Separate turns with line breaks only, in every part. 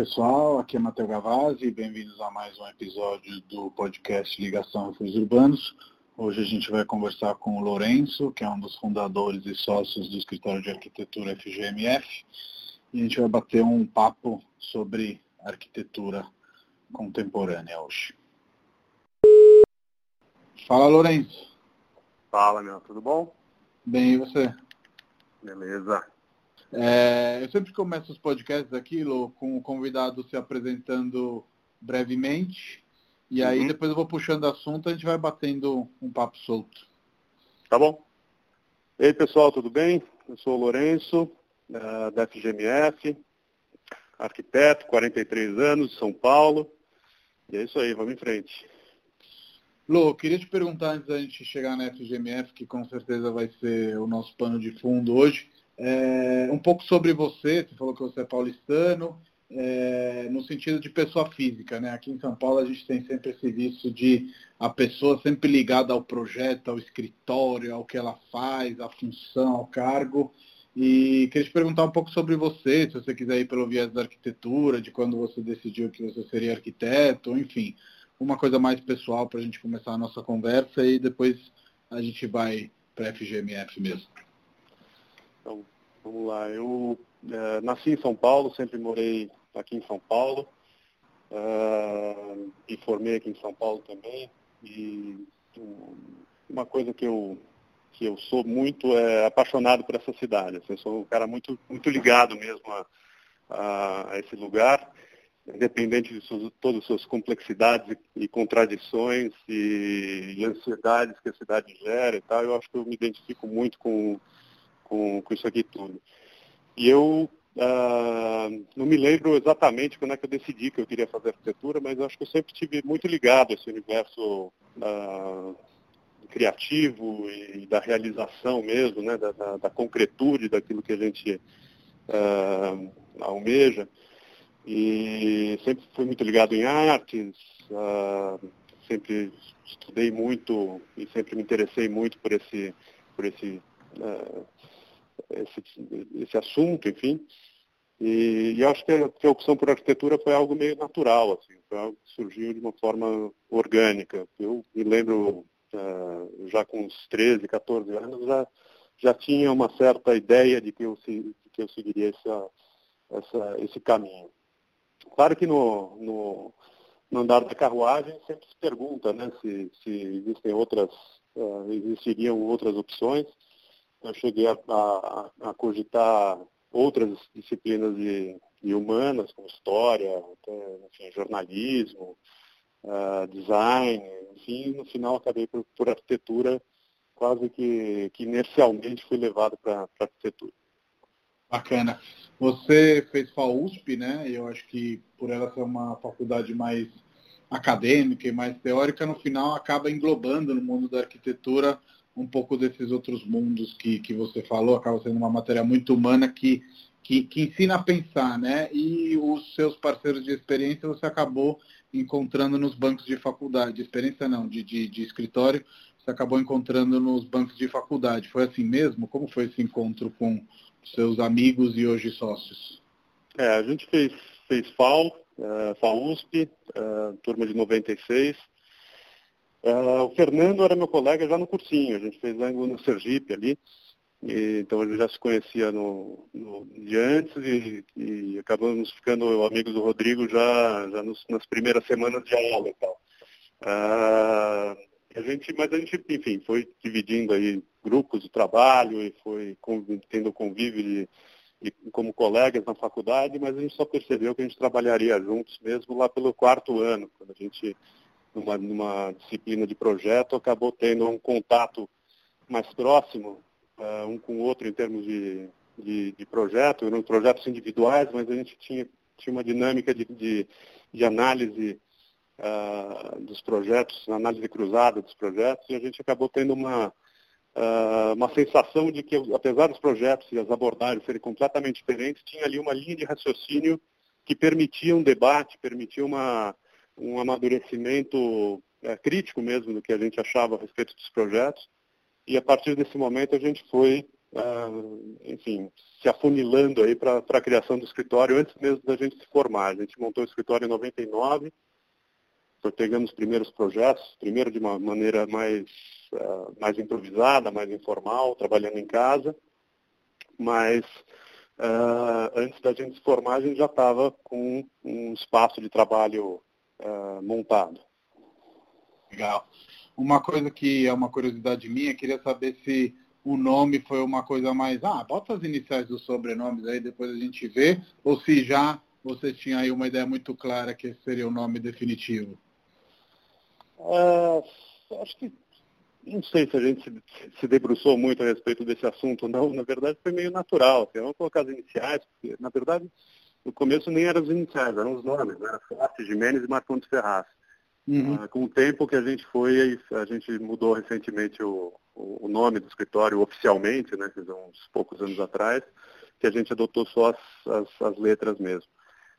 pessoal, aqui é Matheus Gavazzi, bem-vindos a mais um episódio do podcast Ligação Refúgios Urbanos. Hoje a gente vai conversar com o Lourenço, que é um dos fundadores e sócios do escritório de arquitetura FGMF, e a gente vai bater um papo sobre arquitetura contemporânea hoje. Fala, Lourenço.
Fala, meu, tudo bom?
Bem, e você?
Beleza.
É, eu sempre começo os podcasts aqui, Lô, com o convidado se apresentando brevemente. E aí uhum. depois eu vou puxando assunto, a gente vai batendo um papo solto.
Tá bom. E aí, pessoal, tudo bem? Eu sou o Lourenço, da FGMF, arquiteto, 43 anos, de São Paulo. E é isso aí, vamos em frente.
Lô, queria te perguntar antes da gente chegar na FGMF, que com certeza vai ser o nosso pano de fundo hoje. É, um pouco sobre você, você falou que você é paulistano, é, no sentido de pessoa física, né? Aqui em São Paulo a gente tem sempre esse vício de a pessoa sempre ligada ao projeto, ao escritório, ao que ela faz, à função, ao cargo. E queria te perguntar um pouco sobre você, se você quiser ir pelo viés da arquitetura, de quando você decidiu que você seria arquiteto, enfim, uma coisa mais pessoal para a gente começar a nossa conversa e depois a gente vai para a FGMF mesmo.
Então, vamos lá. Eu é, nasci em São Paulo, sempre morei aqui em São Paulo. Uh, e formei aqui em São Paulo também. E uma coisa que eu, que eu sou muito é apaixonado por essa cidade. Assim, eu sou um cara muito, muito ligado mesmo a, a, a esse lugar, independente de suas, todas as suas complexidades e, e contradições e, e, ansiedades que a cidade gera e tal. Eu acho que eu me identifico muito com com, com isso aqui tudo. E eu uh, não me lembro exatamente quando é que eu decidi que eu queria fazer arquitetura, mas acho que eu sempre tive muito ligado a esse universo uh, criativo e da realização mesmo, né, da, da, da concretude daquilo que a gente uh, almeja. E sempre fui muito ligado em artes, sempre estudei muito e sempre me interessei muito por esse, por esse esse, esse assunto, enfim. E, e acho que a, que a, opção por arquitetura foi algo meio natural, assim, foi algo que surgiu de uma forma orgânica. Eu me lembro, uh, já com uns 13, 14 anos, já, já tinha uma certa ideia de que eu, de que eu seguiria essa, essa, esse caminho. Claro que no, no, no, andar da carruagem sempre se pergunta né, se, se existem outras, uh, existiriam outras opções eu cheguei a, a, a cogitar outras disciplinas de, de, humanas, como história, até, enfim, jornalismo, uh, design, enfim, no final acabei por, por arquitetura, quase que, que inercialmente fui levado para arquitetura.
Bacana. Você fez FAUSP, né? Eu acho que por ela ser uma faculdade mais acadêmica e mais teórica, no final acaba englobando no mundo da arquitetura um pouco desses outros mundos que, que você falou, acaba sendo uma matéria muito humana que, que, que ensina a pensar, né? E os seus parceiros de experiência você acabou encontrando nos bancos de faculdade, de experiência não, de, de, de escritório, você acabou encontrando nos bancos de faculdade. Foi assim mesmo? Como foi esse encontro com seus amigos e hoje sócios?
É, a gente fez, fez FAO, uh, FAUSP, uh, turma de 96, Uh, o Fernando era meu colega já no cursinho, a gente fez ângulo no Sergipe ali, e, então gente já se conhecia no, no de antes e, e, acabamos ficando amigos do Rodrigo já, já nos, nas primeiras semanas de aula e tal. Uh, a gente, mas a gente, enfim, foi dividindo aí grupos de trabalho e foi tendo convívio de, de, como colegas na faculdade, mas a gente só percebeu que a gente trabalharia juntos mesmo lá pelo quarto ano, quando a gente numa, numa disciplina de projeto, acabou tendo um contato mais próximo uh, um com o outro em termos de, de, de projeto, eram projetos individuais, mas a gente tinha, tinha uma dinâmica de, de, de análise uh, dos projetos, análise cruzada dos projetos, e a gente acabou tendo uma, uh, uma sensação de que, apesar dos projetos e as abordagens serem completamente diferentes, tinha ali uma linha de raciocínio que permitia um debate, permitia uma, um amadurecimento é, crítico mesmo do que a gente achava a respeito dos projetos. E a partir desse momento a gente foi uh, enfim, se afunilando aí para a criação do escritório antes mesmo da gente se formar. A gente montou o escritório em 99, foi pegando os primeiros projetos, primeiro de uma maneira mais, uh, mais improvisada, mais informal, trabalhando em casa, mas uh, antes da gente se formar, a gente já estava com um espaço de trabalho uh, montado.
Legal. Uma coisa que é uma curiosidade minha, queria saber se o nome foi uma coisa mais, ah, bota as iniciais dos sobrenomes aí, depois a gente vê, ou se já você tinha aí uma ideia muito clara que esse seria o nome definitivo?
Uh, acho que não sei se a gente se, debruçou muito a respeito desse assunto, não. Na verdade, foi meio natural. Assim, vamos colocar as iniciais, porque, na verdade, no começo nem eram as iniciais, eram os nomes, né? Forte, Jimenez e Marcondes Ferraz. Uhum. Ah, com o tempo que a gente foi, a gente mudou recentemente o, o, nome do escritório oficialmente, né? Uns poucos anos atrás, que a gente adotou só as, as, as letras mesmo.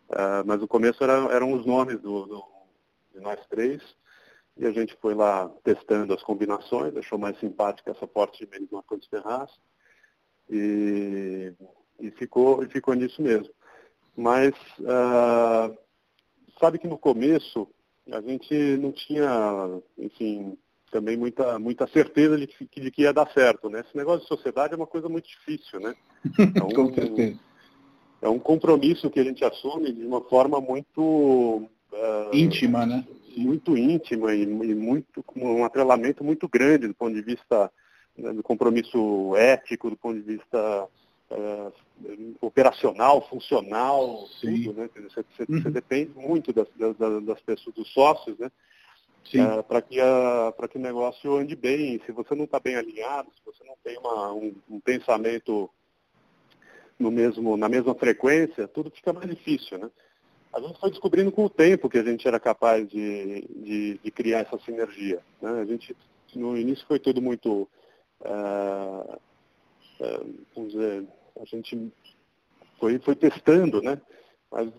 Uh, mas no começo era, eram os nomes do, do, de nós três. E a gente foi lá testando as combinações, achou mais simpática essa porta de menos Marcondes Ferraz. E, e, ficou, e ficou nisso mesmo. Mas uh, sabe que no começo a gente não tinha, enfim, também muita, muita certeza de que, de que ia dar certo. Né? Esse negócio de sociedade é uma coisa muito difícil, né?
É um, Com certeza.
É um compromisso que a gente assume de uma forma muito...
Uh, íntima, né?
muito íntima e, e, muito com um atrelamento muito grande do ponto de vista né, do compromisso ético, do ponto de vista uh, operacional, funcional, Sim. tudo, né? Você, você, uhum. você depende muito das, das, das, pessoas, dos sócios, né? Uh, para que, uh, que o negócio ande bem. Se você não está bem alinhado, se você não tem uma, um, um pensamento no mesmo, na mesma frequência, tudo fica mais difícil, né? a gente foi descobrindo com o tempo que a gente era capaz de, de, de criar essa sinergia. Né? A gente, no início foi tudo muito, uh, uh, vamos dizer, a gente foi, foi testando, né? Mas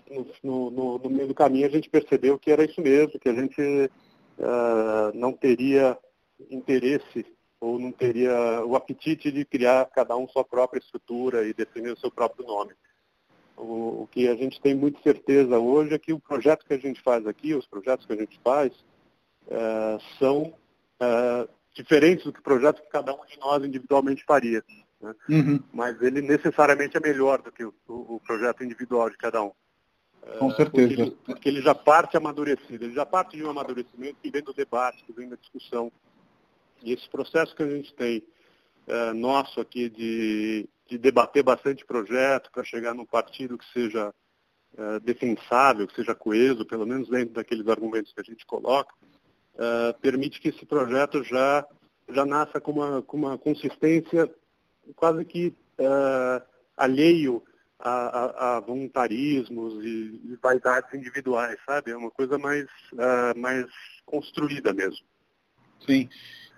no, no, no, meio do caminho a gente percebeu que era isso mesmo, que a gente uh, não teria interesse ou não teria o apetite de criar cada um sua própria estrutura e definir o seu próprio nome. O, o, que a gente tem muita certeza hoje é que o projeto que a gente faz aqui, os projetos que a gente faz, é, são é, diferentes do que o projeto que cada um de nós individualmente faria. Né? Uhum. Mas ele necessariamente é melhor do que o, o, projeto individual de cada um.
É, Com certeza.
Porque ele, porque ele, já parte amadurecido, ele já parte de um amadurecimento que vem do debate, que vem da discussão. E esse processo que a gente tem é, nosso aqui de de debater bastante projeto para chegar num partido que seja uh, defensável, que seja coeso, pelo menos dentro daqueles argumentos que a gente coloca, uh, permite que esse projeto já, já nasça com uma, com uma consistência quase que uh, alheio a, a, a, voluntarismos e, e, vaidades individuais, sabe? É uma coisa mais, mais construída mesmo.
Sim.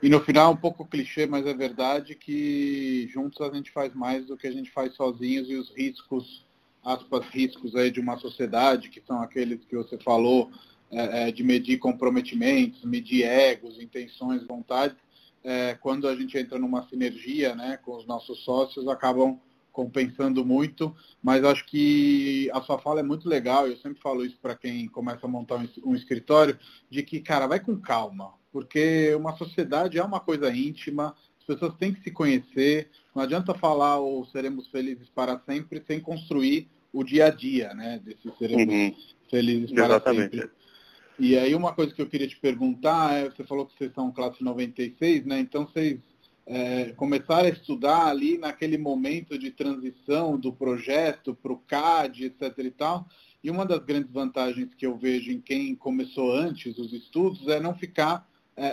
E no final, um pouco clichê, mas é verdade que juntos a gente faz mais do que a gente faz sozinhos e os riscos, aspas, riscos aí de uma sociedade, que são aqueles que você falou, é, é, de medir comprometimentos, medir egos, intenções, vontades, é, quando a gente entra numa sinergia né, com os nossos sócios, acabam compensando muito, mas acho que a sua fala é muito legal, eu sempre falo isso para quem começa a montar um, escritório, de que, cara, vai com calma, porque uma sociedade é uma coisa íntima, as pessoas têm que se conhecer, não adianta falar ou seremos felizes para sempre sem construir o dia a dia, né, desse seremos uhum. felizes para Exatamente. sempre. E aí uma coisa que eu queria te perguntar é, você falou que vocês são classe 96, né, então vocês é, começaram a estudar ali naquele momento de transição do projeto para o CAD, etc. e tal. E uma das grandes vantagens que eu vejo em quem começou antes os estudos é não ficar é,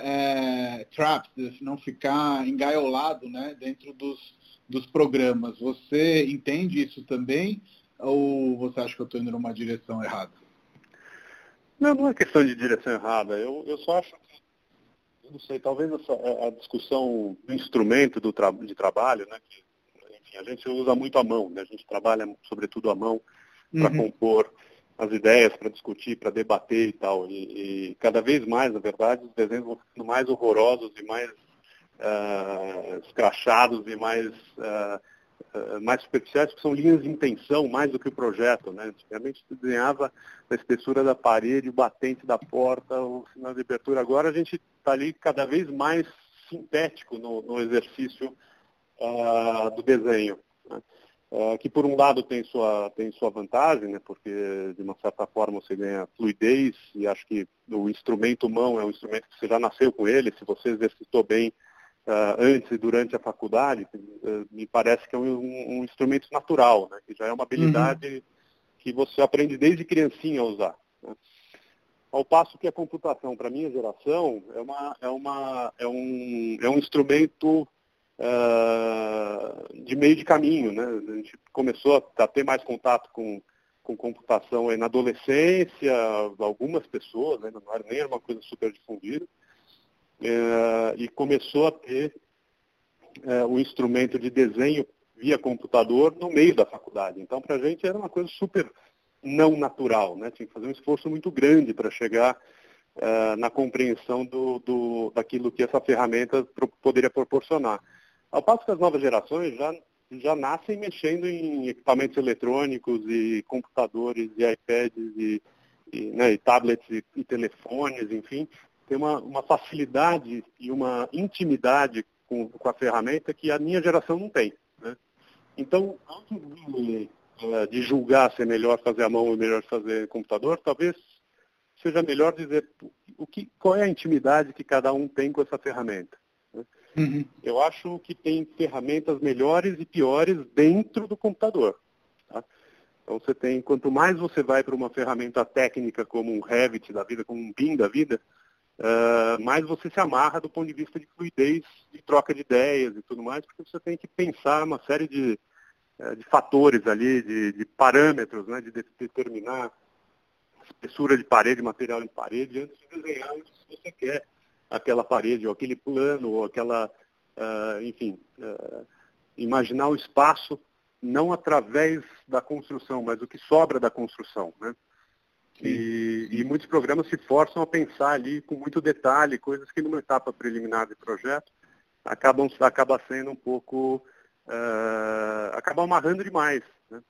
é, trapped, não ficar engaiolado né, dentro dos, dos programas. Você entende isso também ou você acha que eu estou indo numa direção errada?
Não, não é questão de direção errada. Eu, eu só acho que, eu não sei, talvez essa, a discussão do instrumento do tra de trabalho, né, que, enfim, a gente usa muito a mão, né, a gente trabalha sobretudo a mão para uhum. compor as ideias para discutir, para debater e tal. E, e, cada vez mais, na verdade, os desenhos vão ficando mais horrorosos e mais uh, escrachados e mais, uh, mais superficiais, que são linhas de intenção mais do que o projeto. Né? Antigamente se desenhava a espessura da parede, o batente da porta, o sinal de abertura. Agora a gente está ali cada vez mais sintético no, no exercício do desenho. Né? É, que por um lado tem sua, tem sua vantagem, né, porque de uma certa forma você ganha fluidez e acho que o instrumento mão é um instrumento que você já nasceu com ele, se você exercitou bem uh, antes e durante a faculdade, uh, me parece que é um, um, instrumento natural, né, que já é uma habilidade uhum. que você aprende desde criancinha a usar. Né. Ao passo que a computação, para a minha geração, é, uma, é, uma, é, um, é um instrumento uh, de meio de caminho. Né? A gente começou a ter mais contato com, com computação na adolescência, algumas pessoas, né? não era nem uma coisa super difundida, uh, e começou a ter o instrumento de desenho via computador no meio da faculdade. Então, para a gente era uma coisa super não natural, né? tinha que fazer um esforço muito grande para chegar uh, na compreensão do, do, daquilo que essa ferramenta pro, poderia proporcionar. Ao passo que as novas gerações já, já nascem mexendo em equipamentos eletrônicos e computadores e iPads e, e, né, e tablets e, e, telefones, enfim, tem uma, uma facilidade e uma intimidade com, com, a ferramenta que a minha geração não tem. Né? Então, antes de, eh, de julgar se é melhor fazer a mão ou melhor fazer computador, talvez seja melhor dizer o que, qual é a intimidade que cada um tem com essa ferramenta. Uhum. Eu acho que tem ferramentas melhores e piores dentro do computador. Tá? Então você tem, quanto mais você vai para uma ferramenta técnica como um Revit da vida, como um BIM da vida, uh, você se amarra do ponto de vista de fluidez, de troca de ideias e tudo mais, porque você tem que pensar uma série de, uh, de fatores ali, de, de parâmetros, né, de, de determinar espessura de parede, material de parede, antes de desenhar o que você quer aquela parede, ou aquele plano, ou aquela, uh, enfim, uh, imaginar o espaço não através da construção, mas o que sobra da construção. Né? E, e, muitos programas se forçam a pensar ali com muito detalhe, coisas que numa etapa preliminar de projeto acabam acaba sendo um pouco uh, acabam amarrando demais. Né?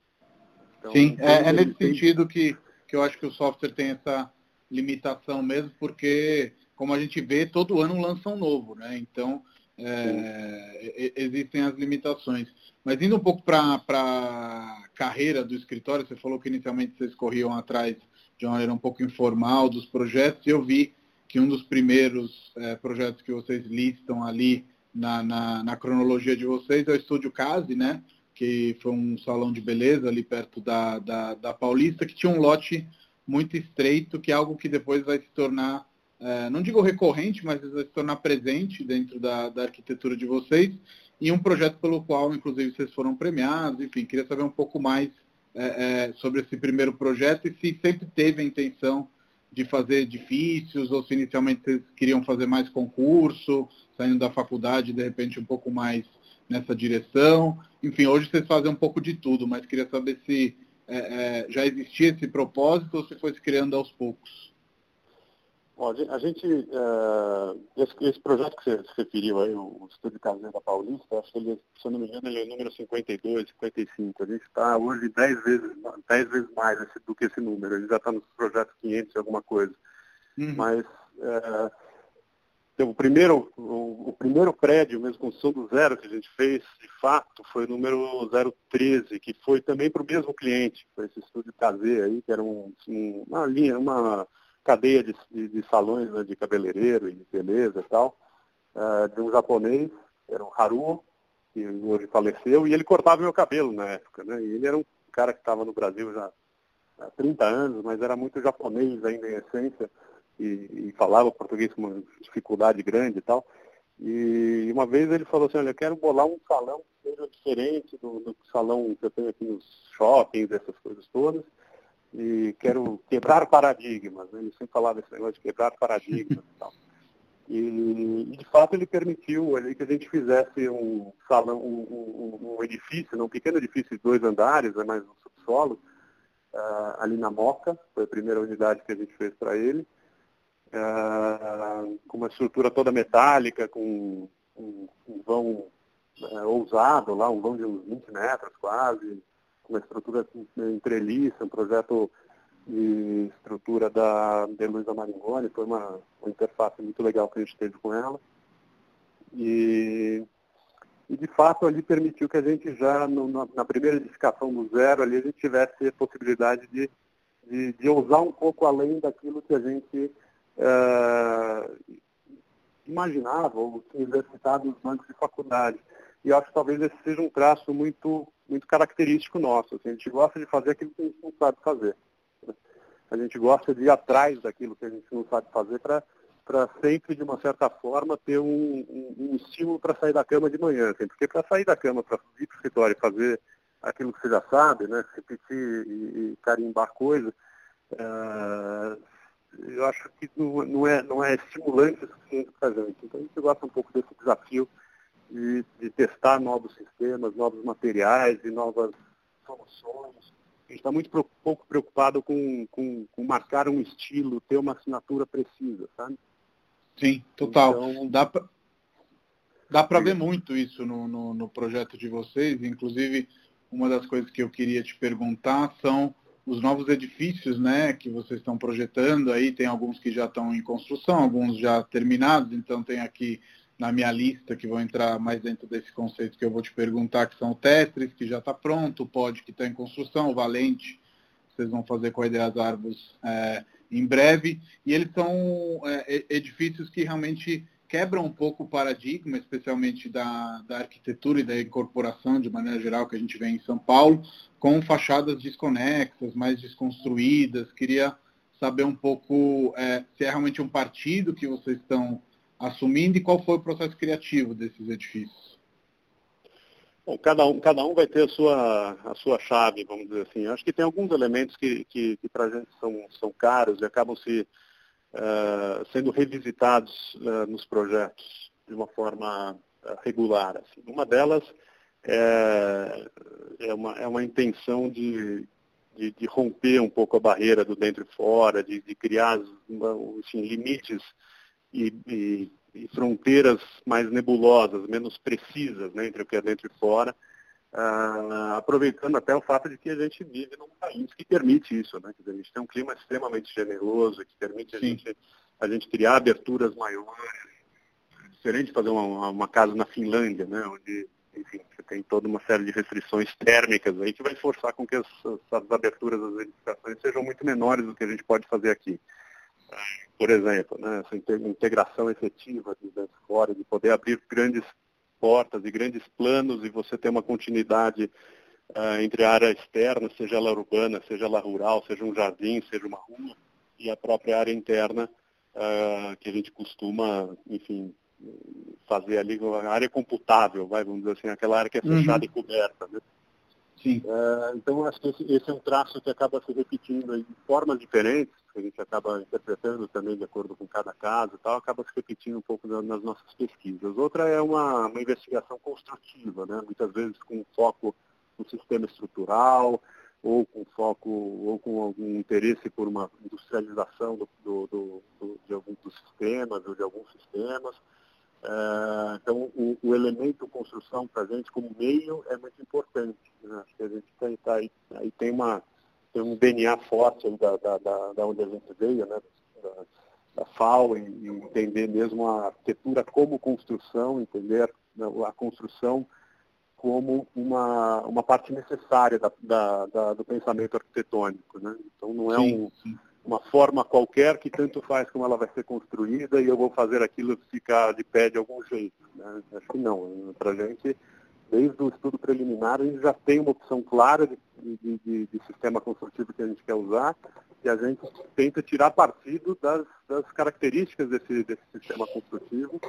Então, Sim, é, é nesse tem... sentido que, que eu acho que o software tem essa limitação mesmo, porque como a gente vê, todo ano lança um novo, né? Então, é, existem as limitações. Mas indo um pouco para a carreira do escritório, você falou que inicialmente vocês corriam atrás de uma maneira um pouco informal dos projetos, e eu vi que um dos primeiros é, projetos que vocês listam ali na, na, na, cronologia de vocês é o Estúdio Case, né? Que foi um salão de beleza ali perto da, da, da Paulista, que tinha um lote muito estreito, que é algo que depois vai se tornar é, não digo recorrente, mas vai se tornar presente dentro da, da arquitetura de vocês, e um projeto pelo qual, inclusive, vocês foram premiados. Enfim, queria saber um pouco mais é, é, sobre esse primeiro projeto e se sempre teve a intenção de fazer edifícios ou se inicialmente vocês queriam fazer mais concurso, saindo da faculdade, de repente um pouco mais nessa direção. Enfim, hoje vocês fazem um pouco de tudo, mas queria saber se é, é, já existia esse propósito ou se foi se criando aos poucos.
Bom, a gente, uh, esse, esse, projeto que você se referiu aí, o Estúdio Caseira Paulista, acho que ele, se eu não me engano, ele é o número 52, 55. A gente está hoje 10 vezes, 10 vezes mais do que esse número. Ele já está nos projetos 500 e alguma coisa. Uhum. Mas uh, o, primeiro, o, o, primeiro prédio, mesmo construção do zero que a gente fez, de fato, foi o número 013, que foi também para o mesmo cliente, para esse estúdio caseiro aí, que era um, um, uma linha, uma cadeia de, de, de salões né, de cabeleireiro e de beleza e tal, uh, de um japonês, era o Haru, que hoje faleceu, e ele cortava meu cabelo na época. Né? E ele era um cara que estava no Brasil já há 30 anos, mas era muito japonês ainda em essência, e, e falava português com uma dificuldade grande e tal. E uma vez ele falou assim, olha, eu quero bolar um salão que seja diferente do, do salão que eu tenho aqui nos shoppings, essas coisas todas e quero quebrar paradigmas. Né? Ele sempre falava esse negócio de quebrar paradigmas e tal. E, de fato, ele permitiu ali, que a gente fizesse um salão, um, um, um edifício, um pequeno edifício de dois andares, né? mais um subsolo, uh, ali na Moca, foi a primeira unidade que a gente fez para ele, uh, com uma estrutura toda metálica, com um, um vão é, ousado lá, um vão de uns 20 metros quase, uma estrutura entreliça, um projeto de estrutura da de Luísa Maringoni, foi uma, uma interface muito legal que a gente teve com ela. E, e de fato ali permitiu que a gente já, no, na, na, primeira edificação do zero, ali a gente tivesse a possibilidade de, de, de ousar um pouco além daquilo que a gente uh, imaginava ou tinha exercitado nos bancos de faculdade. E eu acho que talvez esse seja um traço muito, muito característico nosso. Assim, a gente gosta de fazer aquilo que a gente não sabe fazer. A gente gosta de ir atrás daquilo que a gente não sabe fazer para para sempre, de uma certa forma, ter um, um, um estímulo para sair da cama de manhã. Assim, porque para sair da cama, para ir para o escritório e fazer aquilo que você já sabe, né, repetir e, e carimbar coisas, uh, eu acho que não, não, é, não é estimulante o suficiente para a gente. Então a gente gosta um pouco desse desafio de, de testar novos sistemas, novos materiais e novas soluções. A gente está muito pouco preocupado com, com, com, marcar um estilo, ter uma assinatura precisa, sabe?
Sim, total. Então, dá para dá para ver muito isso no, no, no, projeto de vocês. Inclusive, uma das coisas que eu queria te perguntar são os novos edifícios né, que vocês estão projetando. Aí tem alguns que já estão em construção, alguns já terminados. Então, tem aqui na minha lista que vão entrar mais dentro desse conceito que eu vou te perguntar, que são o Tetris, que já está pronto, o Pod, que está em construção, o Valente, vocês vão fazer com a Ideias Árvores é, em breve. E eles são é, edifícios que realmente quebram um pouco o paradigma, especialmente da, da arquitetura e da incorporação, de maneira geral, que a gente vê em São Paulo, com fachadas desconexas, mais desconstruídas. Queria saber um pouco é, se é realmente um partido que vocês estão assumindo e qual foi o processo criativo desses edifícios?
Bom, cada um, cada um vai ter a sua, a sua chave, vamos dizer assim. Eu acho que tem alguns elementos que, que, que para a gente são, são caros e acabam se, uh, sendo revisitados uh, nos projetos de uma forma uh, regular. Assim. Uma delas é, é, uma, é uma intenção de, de, de, romper um pouco a barreira do dentro e fora, de, de criar assim, limites e, e, e, fronteiras mais nebulosas, menos precisas né, entre o que é dentro e fora, uh, aproveitando até o fato de que a gente vive num país que permite isso, né? Dizer, a gente tem um clima extremamente generoso, que permite a gente, a gente criar aberturas maiores, diferente de fazer uma, uma casa na Finlândia, né, onde enfim, você tem toda uma série de restrições térmicas aí que vai forçar com que as, as aberturas das edificações sejam muito menores do que a gente pode fazer aqui por exemplo, né, essa integração efetiva de dentro e fora, de poder abrir grandes portas e grandes planos e você ter uma continuidade uh, entre a área externa, seja ela urbana, seja ela rural, seja um jardim, seja uma rua, e a própria área interna, uh, que a gente costuma, enfim, fazer ali, a área computável, vai, vamos dizer assim, aquela área que é fechada uhum. e coberta. Né? Sim. Uh, então, acho que esse, esse, é um traço que acaba se repetindo de formas diferentes, que a gente acaba interpretando também de acordo com cada caso e tal, acaba se repetindo um pouco nas nossas pesquisas. Outra é uma, uma investigação construtiva, né? muitas vezes com foco no sistema estrutural, ou com foco, ou com algum interesse por uma industrialização do, do, do, do de alguns dos sistemas, ou de alguns sistemas. É, então, o, o, elemento construção para a gente como meio é muito importante. Né? Acho que a gente tem, tá aí, aí tem, uma, tem um DNA forte da, da, da, da onde a gente veio, né? da, da FAO, e, e, entender mesmo a arquitetura como construção, entender a construção como uma, uma parte necessária da, da, da, do pensamento arquitetônico. Né? Então, não é sim, um. Sim uma forma qualquer que tanto faz como ela vai ser construída e eu vou fazer aquilo ficar de pé de algum jeito. Né? Acho que não. Para a gente, desde o estudo preliminar, a gente já tem uma opção clara de, de, de, de, sistema construtivo que a gente quer usar e a gente tenta tirar partido das, das características desse, desse sistema construtivo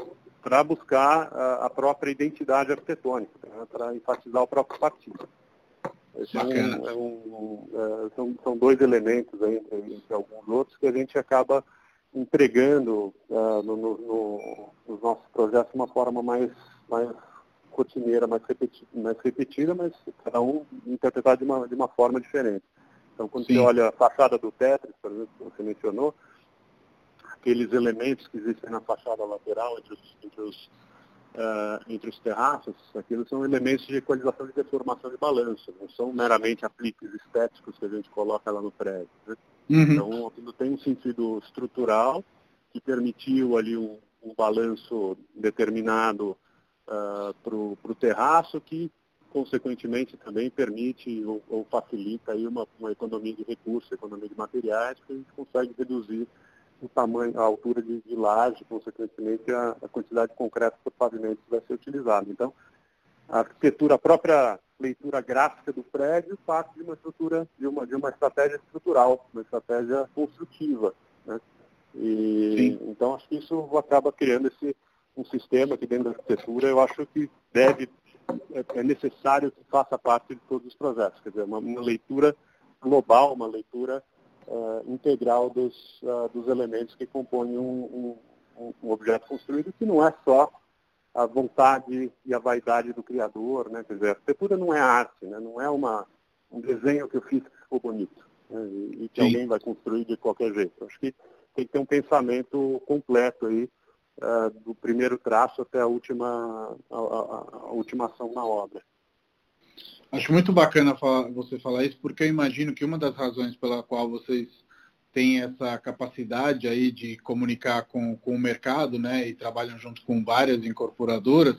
para buscar a, a, própria identidade arquitetônica, né? para enfatizar o próprio partido. É um, é um, é, são, são dois elementos aí, entre, entre, alguns outros que a gente acaba entregando uh, no, no, no, nos nossos projetos de uma forma mais, mais rotineira, mais repetida, mais repetida, mas cada um interpretado de uma, de uma forma diferente. Então, quando Sim. você olha a fachada do Tetris, por exemplo, que você mencionou, aqueles elementos que existem na fachada lateral entre os, entre os uh, entre os terraços, aquilo são elementos de equalização de deformação de balanço, não são meramente apliques estéticos que a gente coloca lá no prédio. Né? Uhum. Então, aquilo tem um sentido estrutural que permitiu ali um, um balanço determinado uh, para o terraço que consequentemente também permite ou, ou facilita aí uma, uma, economia de recursos, economia de materiais, que a gente consegue reduzir o tamanho, a altura de, de laje, consequentemente a, a, quantidade de concreto por pavimento que vai ser utilizado. Então, a arquitetura, a própria leitura gráfica do prédio parte de uma estrutura, de uma, de uma estratégia estrutural, uma estratégia construtiva. Né? E, então, acho que isso acaba criando esse, um sistema que dentro da arquitetura eu acho que deve é, é necessário que faça parte de todos os projetos. Quer dizer, uma, uma leitura global, uma leitura uh, integral dos, uh, dos elementos que compõem um, um, um, objeto construído, que não é só a vontade e a vaidade do criador. Né? Quer dizer, a arquitetura não é arte, né? não é uma, um desenho que eu fiz que ficou bonito né? e, e que Sim. alguém vai construir de qualquer jeito. Acho que tem que ter um pensamento completo aí uh, do primeiro traço até a última, a, a, a última ação na obra.
Acho muito bacana você falar isso, porque eu imagino que uma das razões pela qual vocês têm essa capacidade aí de comunicar com, com o mercado, né, e trabalham junto com várias incorporadoras,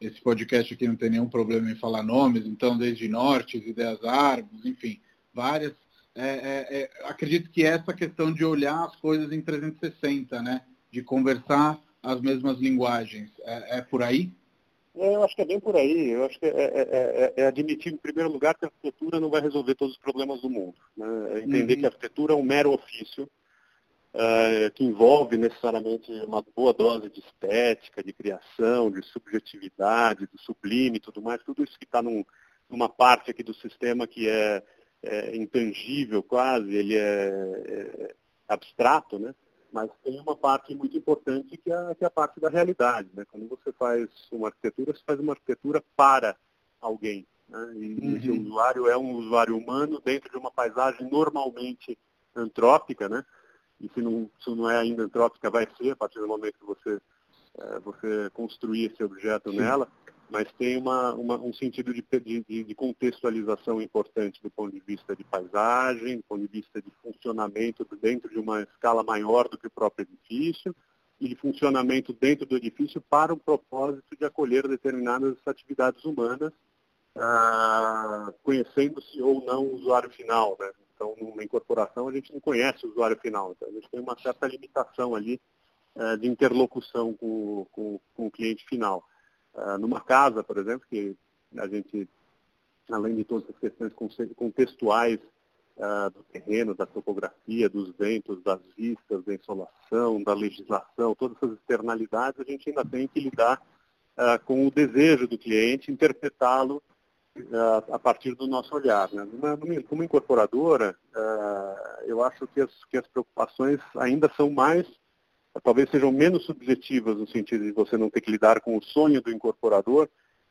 esse podcast aqui não tem nenhum problema em falar nomes, então desde Nortes, Ideias Árvores, enfim, várias. É, é, é, acredito que essa questão de olhar as coisas em 360, né, de conversar as mesmas linguagens. É, é por aí?
É, eu acho que é bem por aí. Eu acho que é, é, é, é, admitir, em primeiro lugar, que a arquitetura não vai resolver todos os problemas do mundo. Né? É entender uhum. que a arquitetura é um mero ofício, uh, que envolve necessariamente uma boa dose de estética, de criação, de subjetividade, do sublime e tudo mais. Tudo isso que está num, numa parte aqui do sistema que é, intangível quase, ele é, abstrato, né? Mas tem uma parte muito importante que é, que é a parte da realidade. Né? Quando você faz uma arquitetura, você faz uma arquitetura para alguém. Né? E uhum. esse usuário é um usuário humano dentro de uma paisagem normalmente antrópica, né? E se não, se não é ainda antrópica, vai ser a partir do momento que você, é, você construir esse objeto Sim. nela mas tem uma, uma, um sentido de, de, de, contextualização importante do ponto de vista de paisagem, do ponto de vista de funcionamento dentro de uma escala maior do que o próprio edifício, e de funcionamento dentro do edifício para o propósito de acolher determinadas atividades humanas, ah, conhecendo-se ou não o usuário final. Né? Então, numa incorporação, a gente não conhece o usuário final, então a gente tem uma certa limitação ali ah, de interlocução com, com, com o cliente final. Uh, numa casa, por exemplo, que a gente, além de todas as questões contextuais uh, do terreno, da topografia, dos ventos, das vistas, da insolação, da legislação, todas essas externalidades, a gente ainda tem que lidar uh, com o desejo do cliente, interpretá-lo a partir do nosso olhar. Né? como incorporadora, eu acho que as, que as preocupações ainda são mais talvez sejam menos subjetivas no sentido de você não ter que lidar com o sonho do incorporador,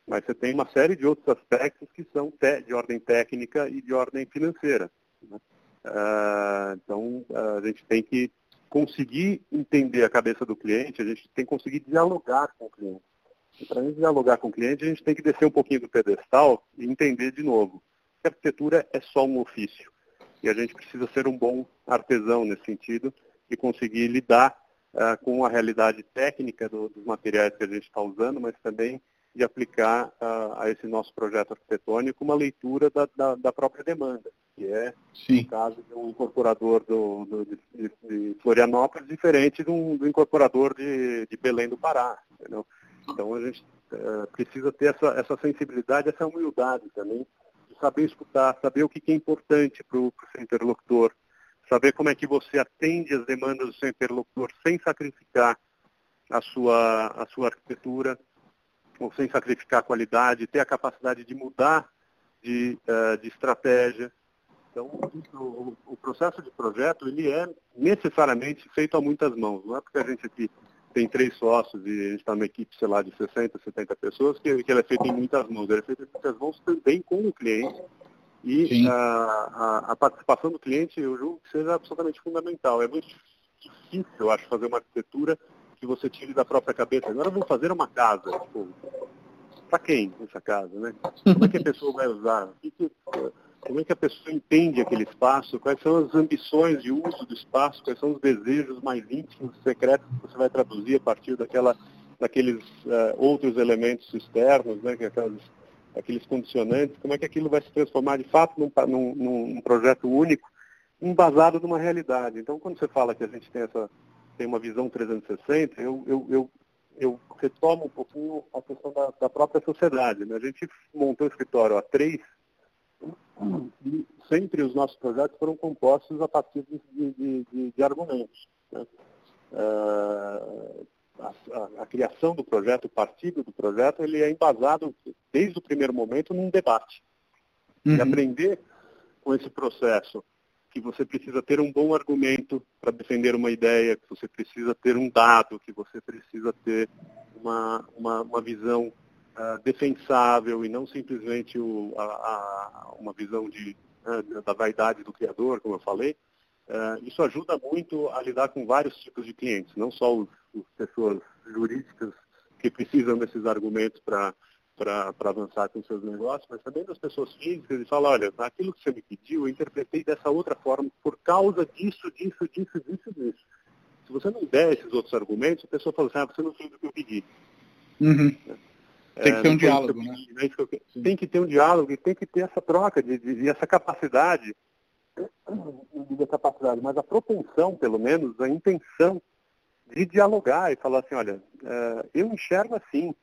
mas você tem uma série de outros aspectos que são de ordem técnica e de ordem financeira. Né? Uh, então, uh, a gente tem que conseguir entender a cabeça do cliente, a gente tem que conseguir dialogar com o cliente. E para a gente dialogar com o cliente, a gente tem que descer um pouquinho do pedestal e entender de novo que a arquitetura é só um ofício. E a gente precisa ser um bom artesão nesse sentido e conseguir lidar uh, com a realidade técnica do, dos materiais que a gente está usando, mas também de aplicar uh, a esse nosso projeto arquitetônico uma leitura da, da, da própria demanda, que é, Sim. no caso de um incorporador do, do de, de, Florianópolis, diferente do, do incorporador de, de, Belém do Pará. Entendeu? Então a gente uh, precisa ter essa, essa sensibilidade, essa humildade também, de saber escutar, saber o que é importante para o seu interlocutor, saber como é que você atende as demandas do seu interlocutor sem sacrificar a sua, a sua arquitetura, ou sem sacrificar a qualidade, ter a capacidade de mudar de, uh, de estratégia. Então, o, o, processo de projeto, ele é necessariamente feito a muitas mãos. Não é porque a gente aqui tem três sócios e a gente está numa equipe, sei lá, de 60, 70 pessoas, que, que ele é feito em muitas mãos. Ele é feito em muitas mãos também com o cliente e a, a, a, participação do cliente, eu julgo que seja absolutamente fundamental. É muito difícil, eu acho, fazer uma arquitetura que que você tire da própria cabeça. Agora vamos fazer uma casa. Tipo, para quem essa casa, né? Como é que a pessoa vai usar? Como é que a pessoa entende aquele espaço? Quais são as ambições de uso do espaço? Quais são os desejos mais íntimos, secretos que você vai traduzir a partir daquela, daqueles uh, outros elementos externos, né? Que é aquelas, aqueles condicionantes? Como é que aquilo vai se transformar de fato num, num, num projeto único, embasado numa realidade? Então, quando você fala que a gente tem essa tem uma visão 360, eu, eu, eu, eu retomo um pouquinho a questão da, da própria sociedade. Né? A gente montou o escritório a três e sempre os nossos projetos foram compostos a partir de, de, de, de argumentos. Né? Uh, a, a, a, criação do projeto, o partido do projeto, ele é embasado desde o primeiro momento num debate. Uhum. E aprender com esse processo que você precisa ter um bom argumento para defender uma ideia, que você precisa ter um dado, que você precisa ter uma, uma, uma visão uh, defensável e não simplesmente o, a, a, uma visão de, uh, da vaidade do criador, como eu falei. Uh, isso ajuda muito a lidar com vários tipos de clientes, não só os, os pessoas jurídicas que precisam desses argumentos para avançar com seus negócios, mas também das pessoas físicas e falar, olha, aquilo que você me pediu, eu interpretei dessa outra forma por causa disso, disso, disso, disso, disso. Se você não der esses outros argumentos, a pessoa fala assim, ah, você não fez o que eu pedi.
Uhum. É, tem que ter um diálogo, né? né?
Tem que ter um diálogo e tem que ter essa troca de, de, de essa capacidade, não digo capacidade, mas a propensão, pelo menos, a intenção de dialogar e falar assim, olha, uh, eu enxergo assim,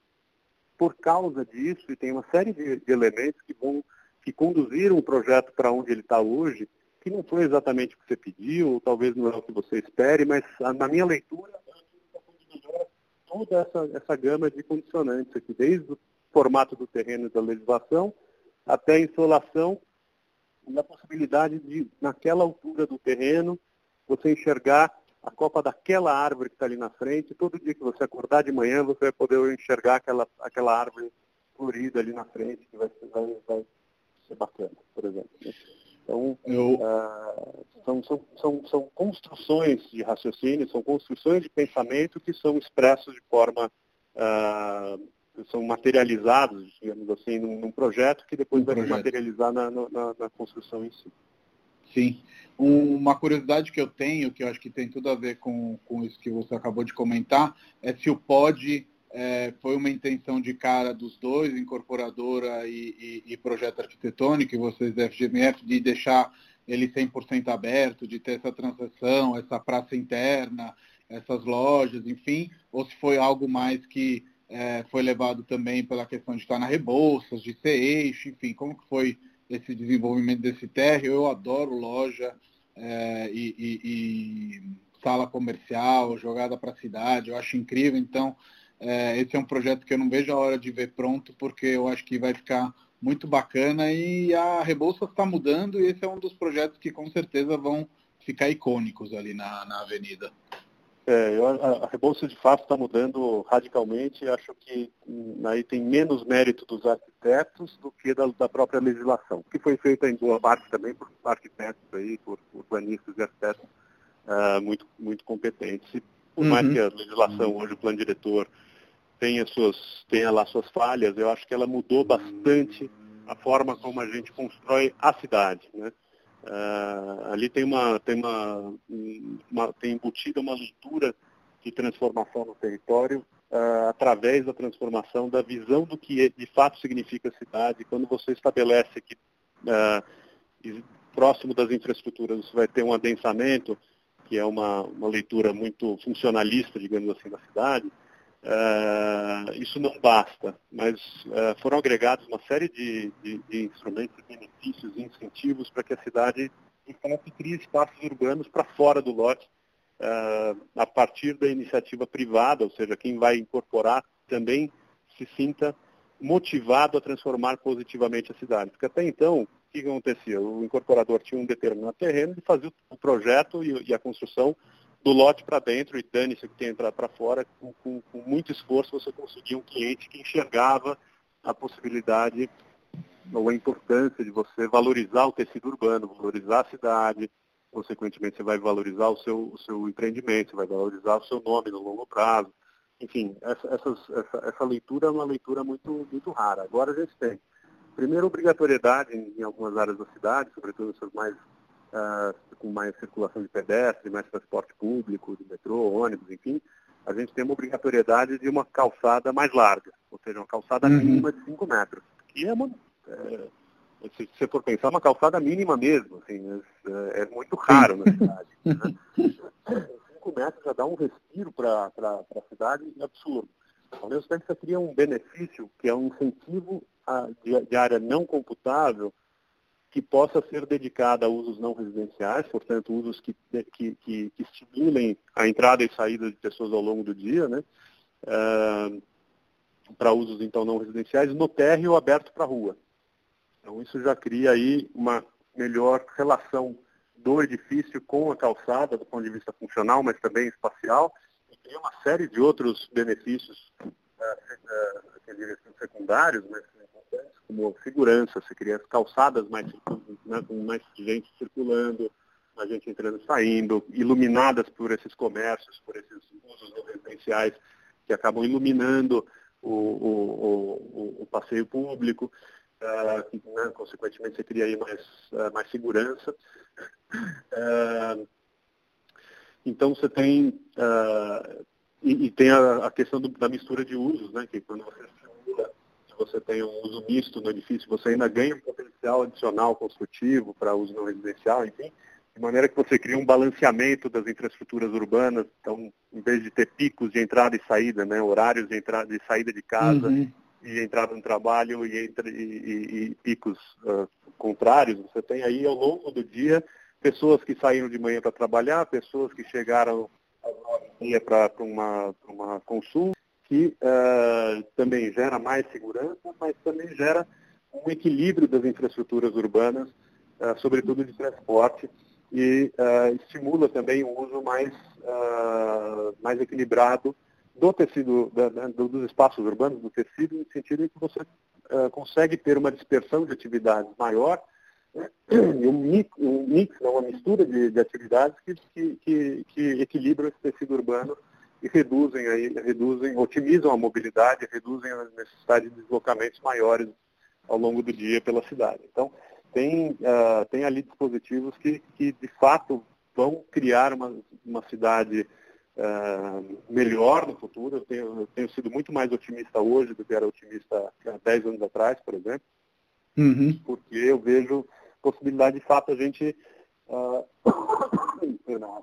por causa disso, e tem uma série de, elementos que vão que conduziram o projeto para onde ele está hoje, que não foi exatamente o que você pediu, ou talvez não é o que você espere, mas na minha leitura, toda essa, essa gama de condicionantes aqui, desde o formato do terreno e da legislação, até a insolação e a possibilidade de, naquela altura do terreno, você enxergar a copa daquela árvore que está ali na frente. Todo dia que você acordar de manhã, você vai poder enxergar aquela, aquela árvore florida ali na frente, que vai, vai, vai ser bacana, por exemplo. Então, Eu... uh, são, são, são, são construções de raciocínio, são construções de pensamento que são expressos de forma, uh, são materializados, digamos assim, num, num projeto que depois um vai projeto. se materializar na, na, na construção em si.
Sim. Um, uma curiosidade que eu tenho, que eu acho que tem tudo a ver com, com isso que você acabou de comentar, é se o POD é, foi uma intenção de cara dos dois, incorporadora e, e, e projeto arquitetônico, e vocês da FGMF, de deixar ele 100% aberto, de ter essa transação, essa praça interna, essas lojas, enfim, ou se foi algo mais que é, foi levado também pela questão de estar na Rebouças, de ser eixo, enfim, como que foi esse desenvolvimento desse térreo. Eu adoro loja é, e, e, e, sala comercial, jogada para a cidade, eu acho incrível. Então, é, esse é um projeto que eu não vejo a hora de ver pronto, porque eu acho que vai ficar muito bacana e a Rebouças está mudando e esse é um dos projetos que com certeza vão ficar icônicos ali na, na avenida.
É, eu, a, a Rebouça de fato está mudando radicalmente. Acho que hum, aí tem menos mérito dos arquitetos do que da, da, própria legislação, que foi feita em boa parte também por arquitetos aí, por, por urbanistas e arquitetos uh, muito, muito competentes. E por uhum. mais que a legislação hoje, o plano diretor, tenha, suas, tenha lá suas falhas, eu acho que ela mudou bastante a forma como a gente constrói a cidade. Né? Uh, ali tem uma, tem uma, uma, tem embutida uma leitura de transformação no território uh, através da transformação da visão do que de fato significa cidade. Quando você estabelece que uh, próximo das infraestruturas você vai ter um adensamento, que é uma, uma leitura muito funcionalista, digamos assim, da cidade, Uh, isso não basta, mas uh, foram agregados uma série de, de, de instrumentos, benefícios e incentivos para que a cidade crie espaços urbanos para fora do lote, uh, a partir da iniciativa privada, ou seja, quem vai incorporar também se sinta motivado a transformar positivamente a cidade. Porque até então, o que acontecia? O incorporador tinha um determinado terreno e fazia o projeto e, e a construção do lote para dentro e dane-se que tem entrar para fora, com, com, com, muito esforço você conseguia um cliente que enxergava a possibilidade ou a importância de você valorizar o tecido urbano, valorizar a cidade, consequentemente você vai valorizar o seu, o seu empreendimento, você vai valorizar o seu nome no longo prazo. Enfim, essa, essa, essa leitura é uma leitura muito, muito rara. Agora a gente tem, primeiro, obrigatoriedade em, em algumas áreas da cidade, sobretudo essas mais uh, com mais circulação de pedestre, mais transporte público, de metrô, ônibus, enfim, a gente tem uma obrigatoriedade de uma calçada mais larga, ou seja, uma calçada uhum. mínima de 5 metros. Que é uma, é, se você for pensar, uma calçada mínima mesmo, assim, é, é muito raro na cidade. Né? Cinco metros já dá um respiro para a cidade absurdo. Ao mesmo tempo, você cria um benefício, que é um incentivo a, de, de, área não computável, que possa ser dedicada a usos não residenciais, portanto, usos que, que, que, que estimulem a entrada e saída de pessoas ao longo do dia, né? Uh, para usos, então, não residenciais, no térreo aberto para a rua. Então, isso já cria aí uma melhor relação do edifício com a calçada, do ponto de vista funcional, mas também espacial, e cria uma série de outros benefícios uh, uh, secundários, mas como segurança, você cria calçadas mais, né, com mais gente circulando, a gente entrando e saindo, iluminadas por esses comércios, por esses usos residenciais que acabam iluminando o, o, o, o passeio público uh, né, consequentemente você cria aí mais, uh, mais segurança. Uh, então você tem, e, e, tem a, a questão do, da mistura de usos, né, que quando você você tem um uso misto no edifício, você ainda ganha um potencial adicional construtivo para uso não residencial, enfim, de maneira que você cria um balanceamento das infraestruturas urbanas, então, em vez de ter picos de entrada e saída, né, horários de entrada e saída de casa, uhum e entrada no trabalho e, entre, e, e, e picos uh, contrários. Você tem aí ao longo do dia pessoas que saíram de manhã para trabalhar, pessoas que chegaram às nove para uma, uma consulta, que uh, também gera mais segurança, mas também gera um equilíbrio das infraestruturas urbanas, uh, sobretudo de transporte, e estimula também o uso mais, mais equilibrado do tecido, da, da, dos espaços urbanos, do tecido, no sentido em que você uh, consegue ter uma dispersão de atividades maior né? e um mix, um mix não, uma mistura de, de atividades que, que, que, que, esse tecido urbano e reduzem, aí, reduzem, otimizam a mobilidade, reduzem a necessidade de deslocamentos maiores ao longo do dia pela cidade. Então, tem, uh, tem ali dispositivos que, que, de fato, vão criar uma, uma cidade uh, melhor no futuro. Eu tenho, eu tenho, sido muito mais otimista hoje do que era otimista há 10 anos atrás, por exemplo, uhum. porque eu vejo possibilidade de fato a gente, uh,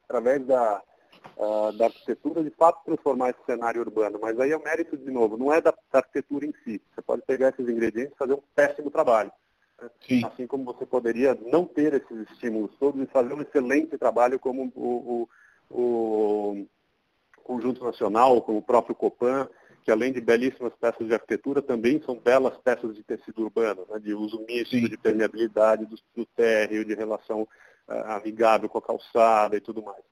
através da, uh, da arquitetura, de fato transformar esse cenário urbano. Mas aí é o mérito, de novo, não é da, da arquitetura em si. Você pode pegar esses ingredientes e fazer um péssimo trabalho. Né? Sim. Assim como você poderia não ter esses estímulos todos e fazer um excelente trabalho como o, o, o Conjunto Nacional, como o próprio Copan, que além de belíssimas peças de arquitetura, também são belas peças de tecido urbano, né, de uso misto, Sim. de permeabilidade do, do térreo, de relação uh, amigável com a calçada e tudo mais.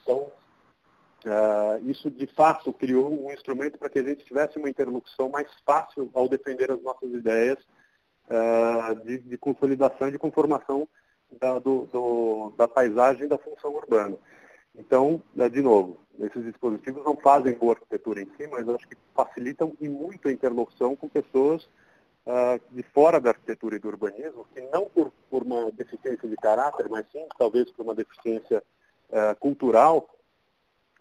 Então, uh, isso de fato criou um instrumento para que a gente tivesse uma interlocução mais fácil ao defender as nossas ideias uh, de, de, consolidação e de conformação da, do, do, da paisagem da função urbana. Então, né, de novo, esses dispositivos não fazem boa arquitetura em si, mas acho que facilitam e muito a interlocução com pessoas uh, de fora da arquitetura e do urbanismo, que não por, por uma deficiência de caráter, mas sim talvez por uma deficiência uh, cultural,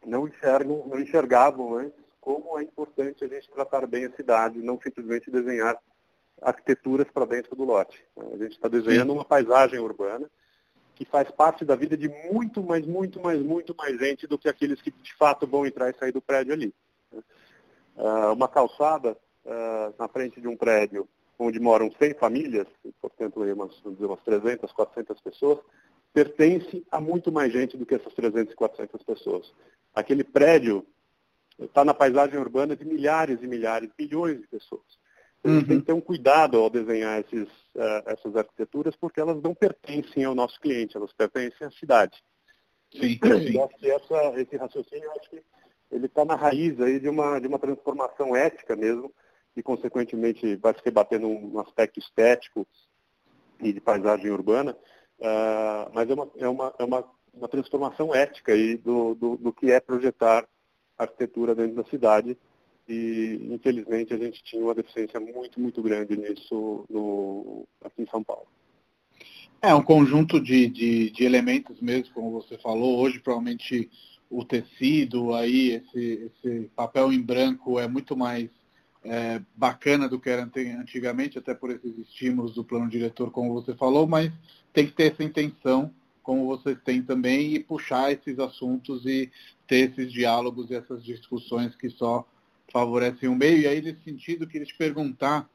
não, enxergam, não enxergavam antes como é importante a gente tratar bem a cidade, não simplesmente desenhar arquiteturas para dentro do lote. A gente está desenhando uma paisagem urbana que faz parte da vida de muito, mais, muito, mais, muito mais gente do que aqueles que de fato vão entrar e sair do prédio ali. Uh, uma calçada uh, na frente de um prédio onde moram 100 famílias, portanto umas, umas 300, 400 pessoas, pertence a muito mais gente do que essas 300 400 pessoas. Aquele prédio está na paisagem urbana de milhares e milhares, milhões de pessoas. A gente uhum. tem que ter um cuidado ao desenhar esses, uh, essas arquiteturas, porque elas não pertencem ao nosso cliente, elas pertencem à cidade. Sim, sim. acho que essa, esse raciocínio, acho que ele está na raiz aí de uma, de uma transformação ética mesmo, e consequentemente vai se rebater num aspecto estético e de paisagem urbana, uh, mas é uma, é, uma, é uma uma transformação ética aí do, do, do que é projetar arquitetura dentro da cidade e infelizmente a gente tinha uma deficiência muito, muito grande nisso no, aqui em São Paulo.
É um conjunto de, de, de, elementos mesmo, como você falou. Hoje provavelmente o tecido aí, esse, esse papel em branco é muito mais é, bacana do que era antigamente, até por esses estímulos do plano diretor, como você falou, mas tem que ter essa intenção, como vocês têm também, e puxar esses assuntos e ter esses diálogos e essas discussões que só favorecem o meio. E aí, nesse sentido, queria te perguntar,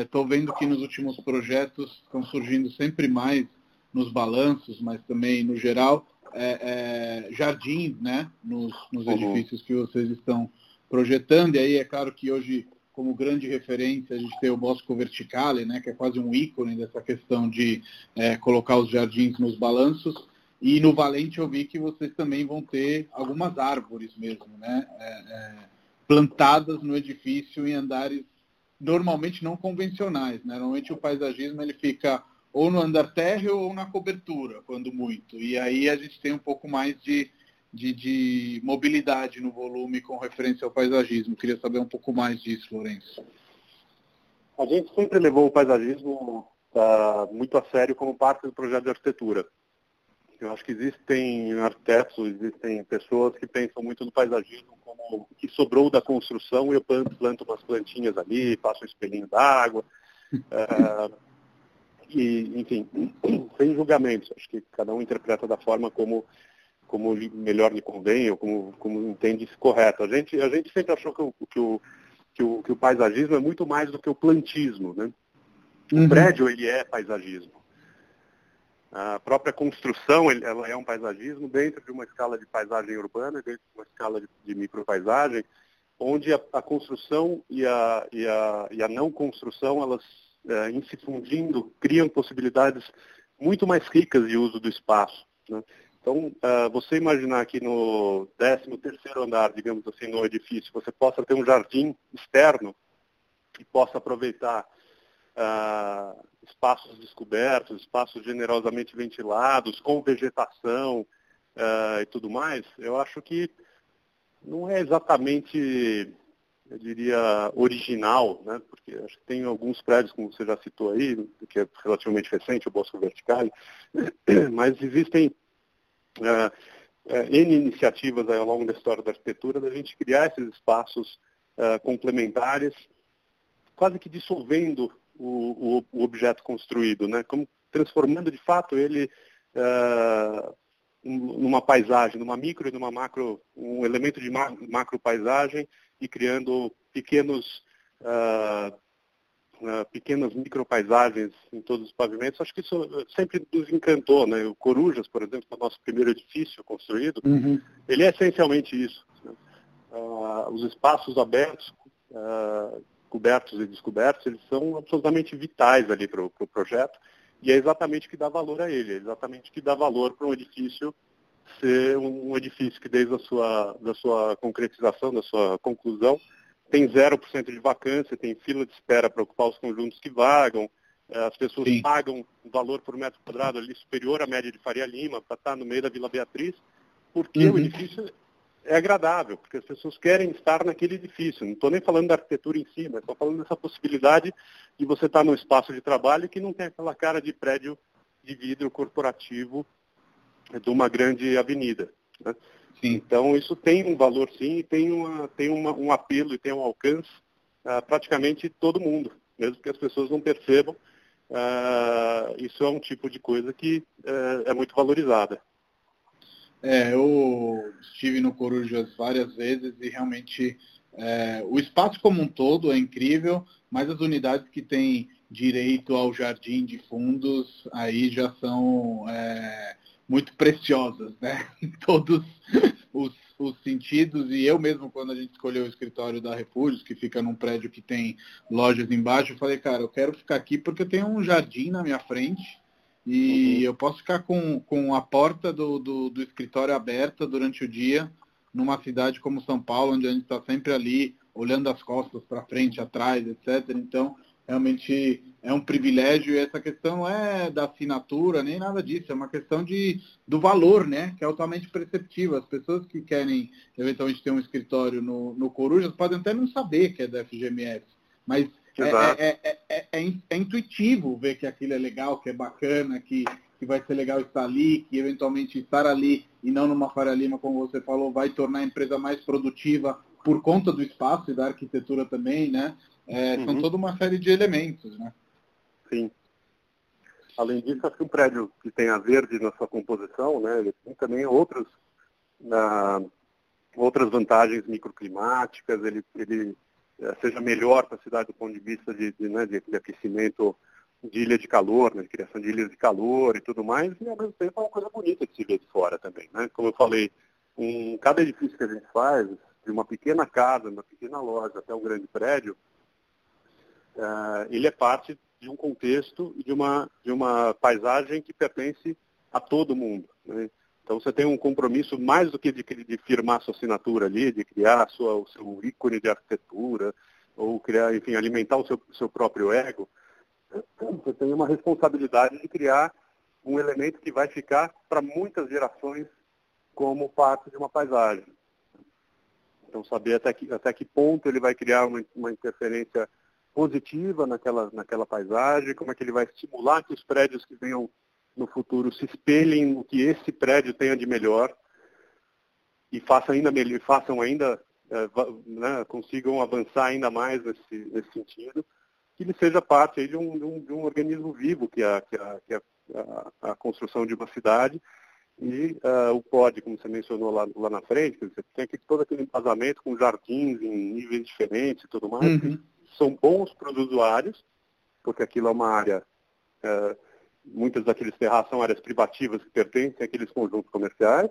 estou é, vendo que nos últimos projetos estão surgindo sempre mais nos balanços, mas também no geral, é, é, jardins né, nos, nos uhum. edifícios que vocês estão projetando. E aí é claro que hoje, como grande referência, a gente tem o Bosco Verticale, né, que é quase um ícone dessa questão de é, colocar os jardins nos balanços. E no Valente eu vi que vocês também vão ter algumas árvores mesmo, né? É, é, plantadas no edifício em andares normalmente não convencionais. Né? Normalmente o paisagismo ele fica ou no andar térreo ou na cobertura, quando muito. E aí a gente tem um pouco mais de, de, de mobilidade no volume com referência ao paisagismo. Queria saber um pouco mais disso, Lourenço.
A gente sempre levou o paisagismo uh, muito a sério como parte do projeto de arquitetura. Eu acho que existem arquitetos, existem pessoas que pensam muito no paisagismo como o que sobrou da construção e eu planto, umas plantinhas ali, passo um espelhinho d'água. uh, e, enfim, sem julgamentos. Acho que cada um interpreta da forma como, como melhor lhe convém ou como, como entende correto. A gente, a gente sempre achou que o, que, o, que, o, que o paisagismo é muito mais do que o plantismo. Né? O uhum. prédio ele é paisagismo. A própria construção ela é um paisagismo dentro de uma escala de paisagem urbana, dentro de uma escala de, de micropaisagem, onde a, a construção e a, e, a, e a, não construção, elas, é, em se fundindo, criam possibilidades muito mais ricas de uso do espaço. Né? Então, uh, você imaginar que no 13 terceiro andar, digamos assim, no edifício, você possa ter um jardim externo que possa aproveitar uh, espaços descobertos, espaços generosamente ventilados, com vegetação uh, e tudo mais, eu acho que não é exatamente, eu diria, original, né? porque acho que tem alguns prédios, como você já citou aí, que é relativamente recente, o Bosco Vertical, mas existem uh, N iniciativas ao longo da história da arquitetura da gente criar esses espaços uh, complementares, quase que dissolvendo o, o, objeto construído, né? Como transformando de fato ele uh, numa paisagem, numa micro e numa macro, um elemento de macro paisagem e criando pequenos uh, uh, pequenas micropaisagens em todos os pavimentos. Acho que isso sempre nos encantou, né? O Corujas, por exemplo, é o nosso primeiro edifício construído, uhum. ele é essencialmente isso. Né? Uh, os espaços abertos uh, cobertos e descobertos, eles são absolutamente vitais ali para o pro projeto, e é exatamente o que dá valor a ele, é exatamente o que dá valor para um edifício ser um, edifício que desde a sua, da sua concretização, da sua conclusão, tem 0% de vacância, tem fila de espera para ocupar os conjuntos que vagam, eh, as pessoas Sim. pagam um valor por metro quadrado ali superior à média de Faria Lima para estar no meio da Vila Beatriz, porque uhum. o edifício é agradável, porque as pessoas querem estar naquele edifício. Não estou nem falando da arquitetura em si, mas estou falando dessa possibilidade de você estar num espaço de trabalho que não tem aquela cara de prédio de vidro corporativo de uma grande avenida. Né? Então, isso tem um valor, sim, e tem, uma, tem uma, um apelo e tem um alcance uh, praticamente todo mundo, mesmo que as pessoas não percebam. Uh, isso é um tipo de coisa que uh, é muito valorizada.
É, eu estive no Corujas várias vezes e realmente é, o espaço como um todo é incrível, mas as unidades que têm direito ao jardim de fundos aí já são é, muito preciosas, né? Em todos os, os, sentidos. E eu mesmo, quando a gente escolheu o escritório da Refúgios, que fica num prédio que tem lojas embaixo, eu falei, cara, eu quero ficar aqui porque eu tenho um jardim na minha frente e uhum. eu posso ficar com, com a porta do, do, do, escritório aberta durante o dia, numa cidade como São Paulo, onde a gente está sempre ali, olhando as costas para frente, atrás, etc. Então, realmente é um privilégio e essa questão não é da assinatura nem nada disso, é uma questão de, do valor, né? Que é altamente perceptível. As pessoas que querem eventualmente ter um escritório no, no Corujas podem até não saber que é da FGMS, mas é, é, é, é, intuitivo ver que aquilo é legal, que é bacana, que, que vai ser legal estar ali, que eventualmente estar ali e não numa Faria Lima, como você falou, vai tornar a empresa mais produtiva por conta do espaço e da arquitetura também, né? É, uhum. São toda uma série de elementos, né?
Sim. Além disso, acho que um prédio que tenha verde na sua composição, né, ele tem também outros, uh, outras vantagens microclimáticas, ele, ele uh, seja melhor para a cidade do ponto de vista de, de, né, de, de aquecimento de ilha de calor, né, de criação de ilhas de calor e tudo mais, e ao mesmo tempo é uma coisa bonita de se ver de fora também. Né? Como eu falei, em cada edifício que a gente faz, de uma pequena casa, uma pequena loja até um grande prédio, uh, ele é parte de um contexto e de uma, de uma paisagem que pertence a todo mundo. Né? Então você tem um compromisso mais do que de, de firmar sua assinatura ali, de criar sua, o seu ícone de arquitetura, ou criar, enfim, alimentar o seu, seu próprio ego. Você tem uma responsabilidade de criar um elemento que vai ficar para muitas gerações como parte de uma paisagem. Então saber até que, até que ponto ele vai criar uma, uma interferência positiva naquela, naquela paisagem, como é que ele vai estimular que os prédios que venham no futuro se espelhem no que esse prédio tenha de melhor e façam ainda, façam ainda né, consigam avançar ainda mais nesse, nesse sentido, que ele seja parte de um, de, um, de, um, organismo vivo, que é, que é, que é a, a, construção de uma cidade, e uh, o POD, como você mencionou lá, lá na frente, você tem aqui todo aquele embasamento com jardins em níveis diferentes e tudo mais, uhum são bons para os usuários, porque aquilo é uma área, é, muitas daqueles terraços são áreas privativas que pertencem àqueles conjuntos comerciais,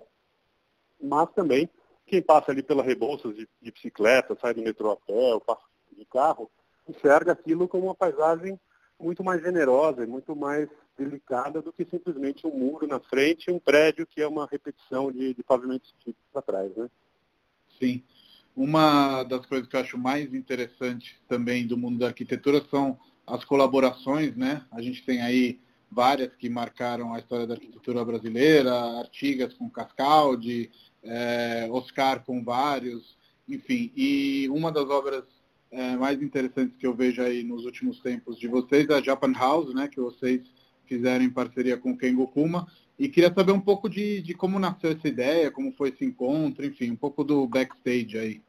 mas também quem passa ali pelas Rebouças de, de bicicleta, sai do metrô a pé, ou passa de carro, enxerga aquilo como uma paisagem muito mais generosa e muito mais delicada do que simplesmente um muro na frente e um prédio que é uma repetição de, de pavimentos típicos atrás, né?
Sim. Uma das coisas que eu acho mais interessante também do mundo da arquitetura são as colaborações, né? A gente tem aí várias que marcaram a história da arquitetura brasileira, Artigas com Cascaldi, é, Oscar com vários, enfim. E uma das obras é, mais interessantes que eu vejo aí nos últimos tempos de vocês é a Japan House, né? Que vocês fizeram em parceria com o Kengo Kuma. E queria saber um pouco de, de como nasceu essa ideia, como foi esse encontro, enfim, um pouco do backstage aí.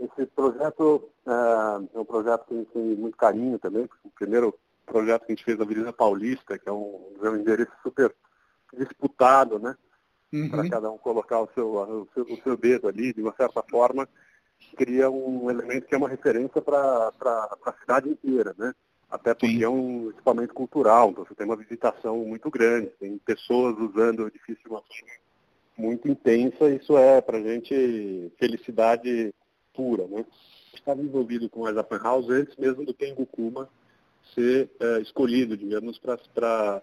Esse projeto é, é um projeto que a gente tem muito carinho também, o primeiro projeto que a gente fez na Avenida Paulista, que é um, é um endereço super disputado, né? Uhum. Para cada um colocar o seu, o seu, o seu dedo ali, de uma certa forma, cria um elemento que é uma referência para a cidade inteira, né? Até porque Sim. é um equipamento cultural, então você tem uma visitação muito grande, tem pessoas usando o edifício de uma forma muito intensa, isso é para a gente felicidade pura. Né? Estava envolvido com a Japan House antes mesmo do Kengo Kuma ser é, escolhido, digamos, para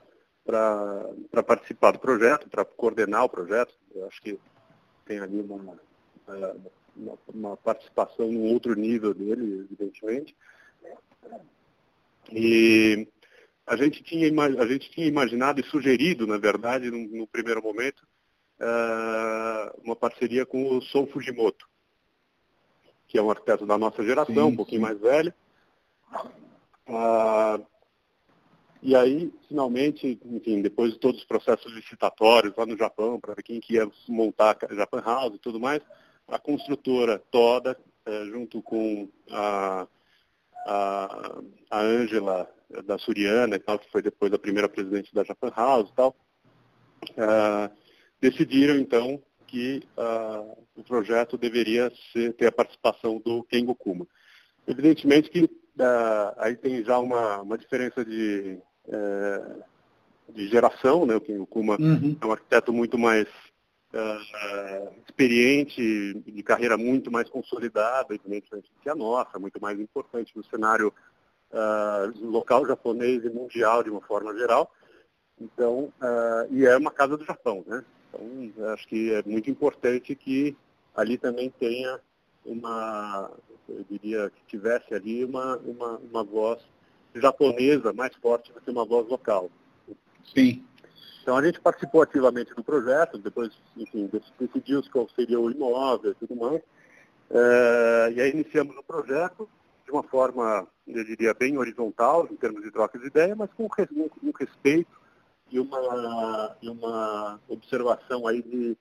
participar do projeto, para coordenar o projeto. Eu acho que tem ali uma, é, uma, uma participação em outro nível dele, evidentemente. E a gente tinha, a gente tinha imaginado e sugerido, na verdade, no, no primeiro momento, uh, uma parceria com o Sou Fujimoto, que é um arquiteto da nossa geração, sim, um pouquinho sim. mais velho. Uh, e aí, finalmente, enfim, depois de todos os processos licitatórios lá no Japão, para ver quem que ia montar a Japan House e tudo mais, a construtora toda, eh, junto com a a Ângela da Suriana e tal, que foi depois a primeira presidente da Japan House e tal, uh, decidiram então que uh, o projeto deveria ser, ter a participação do Kengo Kuma. Evidentemente que uh, aí tem já uma, uma diferença de, uh, de geração, né? o Kengo Kuma uhum. é um arquiteto muito mais uh, experiente, de carreira muito mais consolidada, evidentemente, que a nossa, muito mais importante no cenário uh, local japonês e mundial de uma forma geral. Então, uh, e é uma casa do Japão, né? Então, acho que é muito importante que ali também tenha uma, eu diria que tivesse ali uma, uma, uma voz japonesa mais forte do que uma voz local.
Sim.
Então a gente participou ativamente do projeto, depois, enfim, decidiu qual seria o imóvel e tudo mais. É, e aí iniciamos o projeto de uma forma, eu diria, bem horizontal, em termos de troca de ideia, mas com um, respeito e uma, e uma observação aí de,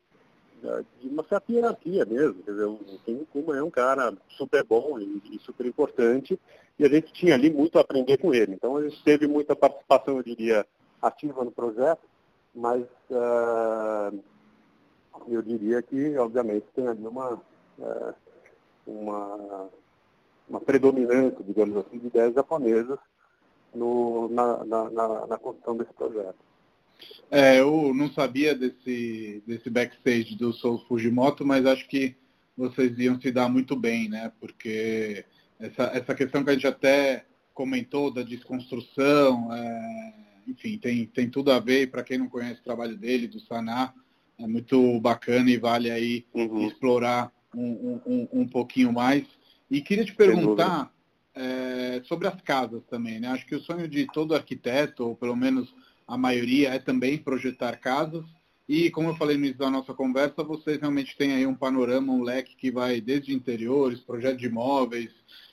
de uma certa hierarquia mesmo. Quer dizer, o Kim Kuma é um cara super bom e, e, super importante, e a gente tinha ali muito a aprender com ele. Então a gente teve muita participação, eu diria, ativa no projeto, mas uh, eu diria que, obviamente, tem ali uma, uh, uma, uma predominância, digamos assim, de ideias japonesas no, na, na, na, na construção desse projeto.
É, eu não sabia desse, desse backstage do Sou Fujimoto, mas acho que vocês iam se dar muito bem, né? Porque essa, essa questão que a gente até comentou da desconstrução, é, enfim, tem, tem tudo a ver, para quem não conhece o trabalho dele, do Saná, é muito bacana e vale aí uhum. explorar um, um, um pouquinho mais. E queria te perguntar é, sobre as casas também, né? Acho que o sonho de todo arquiteto, ou pelo menos a maioria, é também projetar casas. E, como eu falei no início da nossa conversa, vocês realmente têm aí um panorama, um leque que vai desde interiores, projeto de imóveis,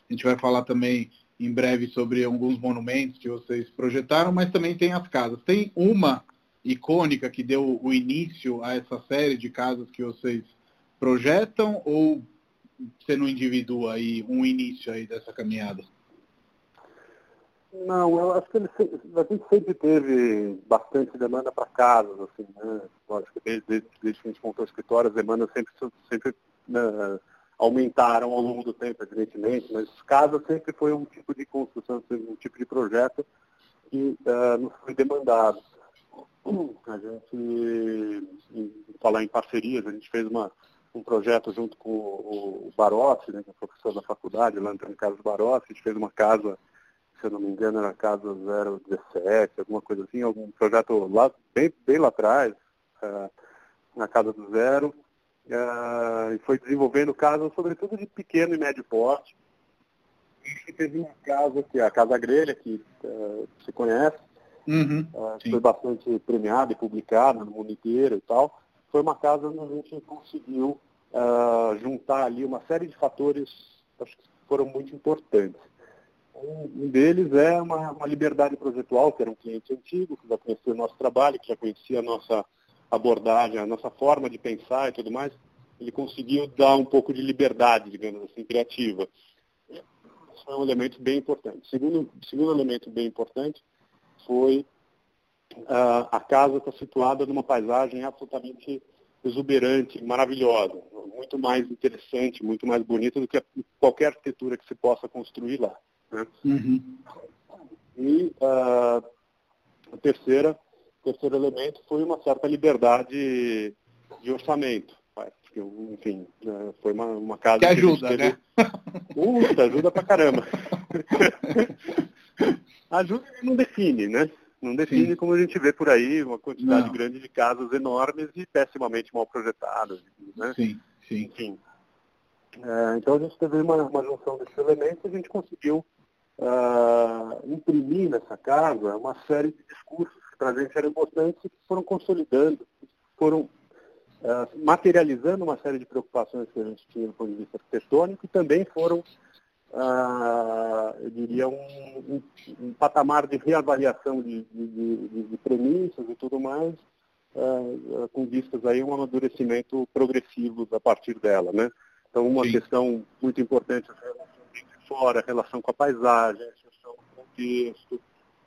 a gente vai falar também em breve sobre alguns monumentos que vocês projetaram, mas também tem as casas. Tem uma icônica que deu o início a essa série de casas que vocês projetam ou você não individua aí um início aí dessa caminhada?
Não, eu acho que ele, a gente sempre teve bastante demanda para casas, assim, né? Que desde, desde, que a gente montou o escritório, as demandas sempre, sempre né, aumentaram ao longo do tempo, evidentemente, mas casa sempre foi um tipo de construção, um tipo de projeto que uh, nos foi demandado. A gente, em, falar em parcerias, a gente fez uma, um projeto junto com o, o Barossi, né, que é professor da faculdade, lá no Carlos Barossi, a gente fez uma casa se eu não me engano, era a Casa 017, alguma coisa assim, algum projeto lá, bem, bem lá atrás, uh, na Casa do Zero, uh, e foi desenvolvendo casas, sobretudo de pequeno e médio porte. E teve uma casa, que é a Casa Grelha, que uh, você conhece, uhum, foi bastante premiada e publicada no mundo inteiro e tal. Foi uma casa onde a gente conseguiu juntar ali uma série de fatores, acho que foram muito importantes. Um deles é uma, uma, liberdade projetual, que era um cliente antigo, que já conhecia o nosso trabalho, que já conhecia a nossa abordagem, a nossa forma de pensar e tudo mais. Ele conseguiu dar um pouco de liberdade, digamos assim, criativa. Isso é um elemento bem importante. Segundo, segundo elemento bem importante foi uh, a casa está situada numa paisagem absolutamente exuberante, maravilhosa, muito mais interessante, muito mais bonita do que qualquer arquitetura que se possa construir lá. Né? Uhum. E uh, a terceira, o terceiro elemento foi uma certa liberdade de orçamento. Porque, enfim, né, foi uma, uma casa
que ajuda, que teve... né?
Uh, ajuda pra caramba. ajuda e não define, né? Não define Sim. como a gente vê por aí, uma quantidade não. grande de casas enormes e pessimamente mal projetadas. Né?
Sim, sim. Enfim.
É, então a gente teve uma, uma junção desses elementos e a gente conseguiu uh, imprimir nessa casa uma série de discursos que para a gente eram importantes e que foram consolidando, foram uh, materializando uma série de preocupações que a gente tinha do ponto de vista arquitetônico e também foram, uh, eu diria, um, um, um, patamar de reavaliação de, de, de, de premissas e tudo mais, Uh, com vistas aí um amadurecimento progressivo a partir dela, né? Então uma Sim. questão muito importante fora, a relação com a paisagem, a contexto,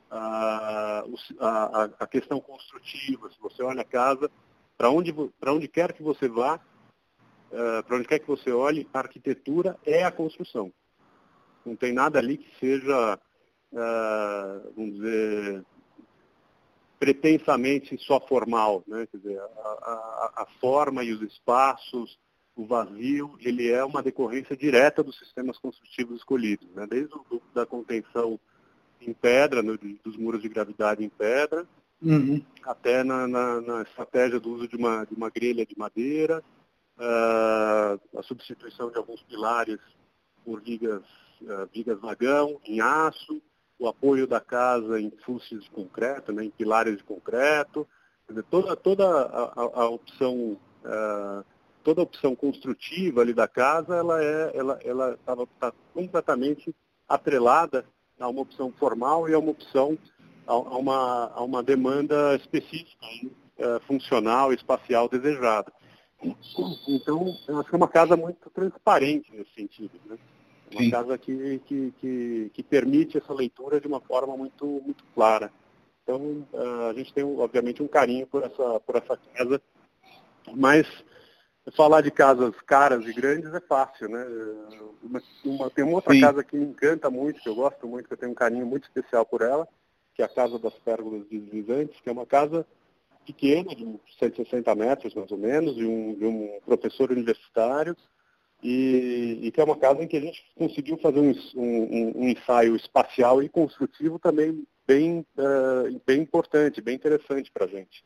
a, a, a questão construtiva, se você olha a casa, para onde, onde quer que você vá, uh, para onde quer que você olhe, a arquitetura é a construção. Não tem nada ali que seja, uh, vamos dizer, pretensamente só formal. Né? Quer dizer, a, a, a forma e os espaços, o vazio ele é uma decorrência direta dos sistemas construtivos escolhidos, né? desde o, da contenção em pedra, no, dos muros de gravidade em pedra, uhum. até na, na, na, estratégia do uso de uma, de uma grelha de madeira, uh, a substituição de alguns pilares por vigas, uh, vigas vagão em aço, o apoio da casa em fustes de concreto, né, em pilares de concreto, dizer, toda, toda a, a, a opção uh, toda a opção construtiva ali da casa ela é ela ela está completamente atrelada a uma opção formal e a uma opção a, a uma a uma demanda específica uh, funcional espacial desejada então eu acho que é uma casa muito transparente nesse sentido né? Uma Sim. casa que, que, que, que, permite essa leitura de uma forma muito, muito clara. Então, a gente tem, obviamente, um carinho por essa, por essa casa, mas falar de casas caras e grandes é fácil, né? Uma, uma, tem uma outra Sim. casa que me encanta muito, que eu gosto muito, que eu tenho um carinho muito especial por ela, que é a Casa das Pérgolas Deslizantes, que é uma casa pequena, de 160 metros mais ou menos, de um, de um professor universitário, e, e, que é uma casa em que a gente conseguiu fazer um, um, um ensaio espacial e construtivo também bem, uh, bem importante, bem interessante para a gente.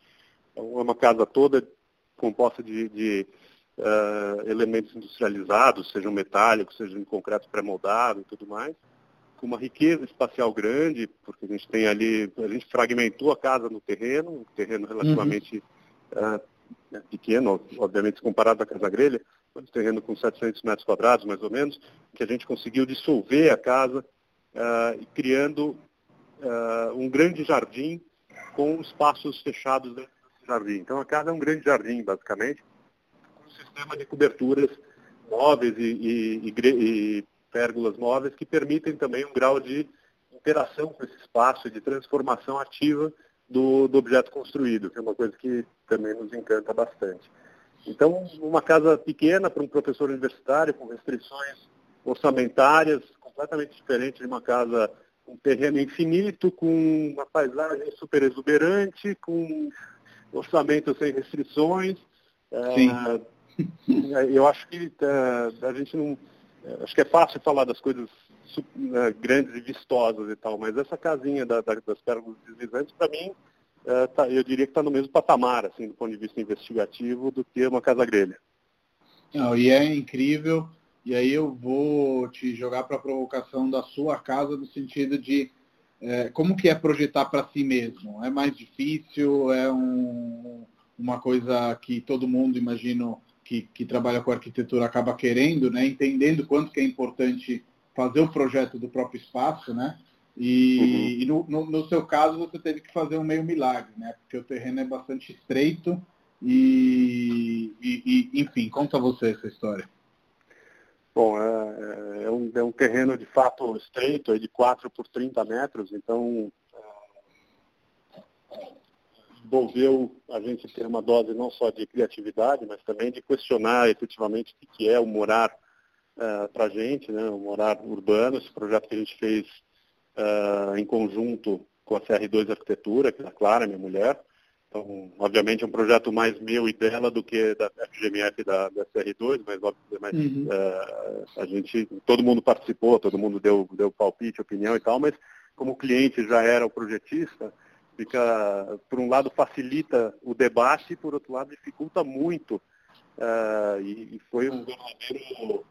Então, é uma casa toda composta de, de uh, elementos industrializados, sejam metálicos, sejam em concreto pré-moldado e tudo mais, com uma riqueza espacial grande, porque a gente tem ali, a gente fragmentou a casa no terreno, um terreno relativamente uhum. uh, pequeno, obviamente comparado à Casa Grelha, um terreno com 700 metros quadrados, mais ou menos, que a gente conseguiu dissolver a casa, uh, criando uh, um grande jardim com espaços fechados dentro desse jardim. Então a casa é um grande jardim, basicamente, sistema de coberturas móveis e, e, e, e pérgolas móveis que permitem também um grau de interação com esse espaço e de transformação ativa do, do objeto construído, que é uma coisa que também nos encanta bastante. Então, uma casa pequena para um professor universitário, com restrições orçamentárias, completamente diferente de uma casa com um terreno infinito, com uma paisagem super exuberante, com orçamento sem restrições. É, eu acho que é, a gente não. É, acho que é fácil falar das coisas é, grandes e vistosas e tal, mas essa casinha da, da, das pérolas deslizantes, para mim, é, tá, eu diria que está no mesmo patamar, assim, do ponto de vista investigativo, do que uma casa grelha.
Não, e é incrível, e aí eu vou te jogar para a provocação da sua casa, no sentido de é, como que é projetar para si mesmo? É mais difícil? É um, uma coisa que todo mundo, imagino, que, que trabalha com arquitetura acaba querendo, né? entendendo quanto que é importante fazer o projeto do próprio espaço, né? E, uhum. e no, no, no, seu caso você teve que fazer um meio milagre, né? Porque o terreno é bastante estreito e, e, e enfim, conta você essa história.
Bom, é, é, um, é um terreno de fato estreito, é de 4 por 30 metros, então é, envolveu a gente ter uma dose não só de criatividade, mas também de questionar efetivamente o que é o morar é, para a gente, né, o morar urbano, esse projeto que a gente fez uh, em conjunto com a CR2 Arquitetura, que é a Clara, minha mulher. Então, obviamente, é um projeto mais meu e dela do que da FGMF da, da CR2, mas, mas uhum. uh, a gente, todo mundo participou, todo mundo deu, deu palpite, opinião e tal, mas como o cliente já era o projetista, fica, por um lado, facilita o debate, e por outro lado, dificulta muito. Uh, e, e, foi um verdadeiro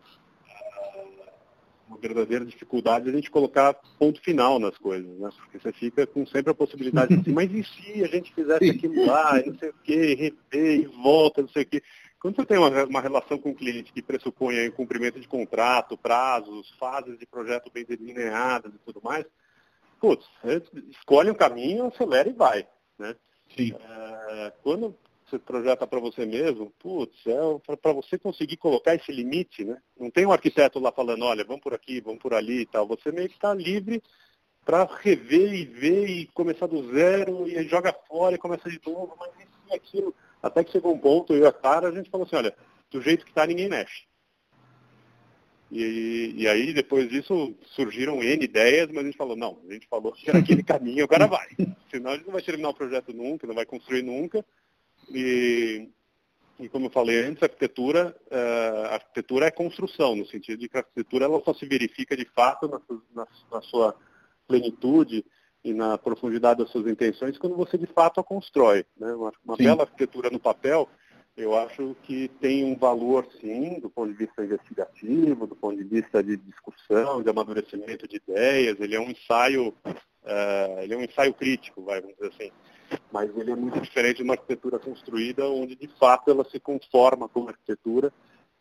uma verdadeira dificuldade a gente colocar ponto final nas coisas, né? Porque você fica com sempre a possibilidade de assim, mas e se a gente fizesse aquilo lá, e não sei o quê, rever e volta, não sei o quê. Quando você tem uma, uma relação com o cliente que pressupõe o cumprimento de contrato, prazos, fases de projeto bem delineadas e tudo mais, putz, escolhe um caminho, acelera e vai. Né? Sim. É, quando você projeta para você mesmo, putz, é para você conseguir colocar esse limite, né? Não tem um arquiteto lá falando, olha, vamos por aqui, vamos por ali e tal. Você meio que está livre para rever e ver e começar do zero e joga fora e começa de novo, mas isso e aquilo. Até que chegou um ponto, eu e a cara, a gente falou assim, olha, do jeito que está, ninguém mexe. E, e, aí, depois disso, surgiram N ideias, mas a gente falou, não, a gente falou que era aquele caminho, agora vai. Senão a gente não vai terminar o projeto nunca, não vai construir nunca. E, e como eu falei antes, a arquitetura, a arquitetura é construção, no sentido de que a arquitetura ela só se verifica de fato na, na, na sua plenitude e na profundidade das suas intenções quando você de fato a constrói. Né? Uma, uma bela arquitetura no papel, Eu acho que tem um valor, sim, do ponto de vista investigativo, do ponto de vista de discussão, de amadurecimento de ideias. Ele é um ensaio, uh, ele é um ensaio crítico, vai, vamos dizer assim. Mas ele é muito diferente de uma arquitetura construída, onde de fato ela se conforma com a arquitetura,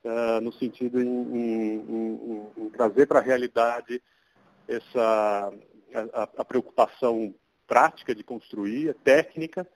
uh, no sentido em, em, em, em trazer para a realidade essa a, a preocupação prática de construir, técnica,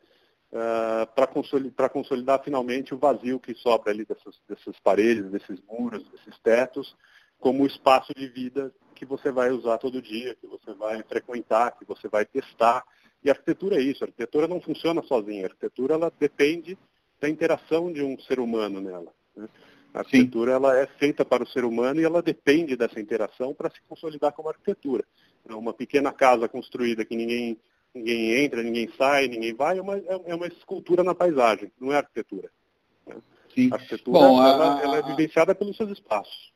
uh, para consolidar, consolidar, finalmente o vazio que sobra ali dessas, dessas paredes, desses muros, desses tetos, como espaço de vida que você vai usar todo dia, que você vai frequentar, que você vai testar. E a arquitetura é isso, a arquitetura não funciona sozinha, a arquitetura ela depende da interação de um ser humano nela. Né? A arquitetura ela é feita para o ser humano e ela depende dessa interação para se consolidar como arquitetura. Então, uma pequena casa construída que ninguém ninguém entra, ninguém sai, ninguém vai, é uma, é, é uma escultura na paisagem, não é arquitetura. Né? Sim. A arquitetura Bom, a, ela, ela, é vivenciada pelos seus espaços.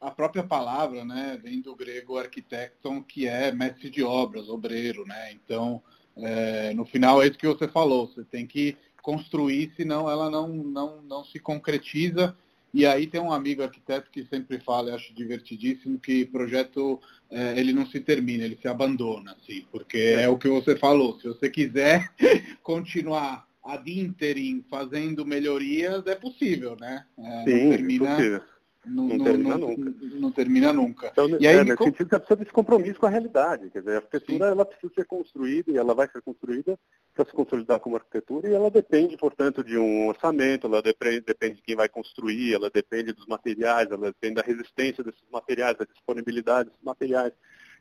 A própria palavra, né, vem do grego arquitecton, que é mestre de obras, obreiro, né? Então, é, no final é isso que você falou, você tem que construir, senão ela não, não, não se concretiza e aí tem um amigo arquiteto que sempre fala, eu acho divertidíssimo, que projeto é, ele não se termina, ele se abandona, assim, porque é o que você falou. Se você quiser continuar ad interim fazendo melhorias, é possível, né?
É, Sim, termina, é possível. Não, não, termina não, nunca.
Não termina nunca.
Então, e aí, é, nesse sentido, você precisa desse compromisso com a realidade. Quer dizer, a arquitetura ela precisa ser construída e ela vai ser construída para se consolidar como arquitetura e ela depende, portanto, de um orçamento, ela depende, depende de quem vai construir, ela depende dos materiais, ela depende da resistência desses materiais, da disponibilidade desses materiais.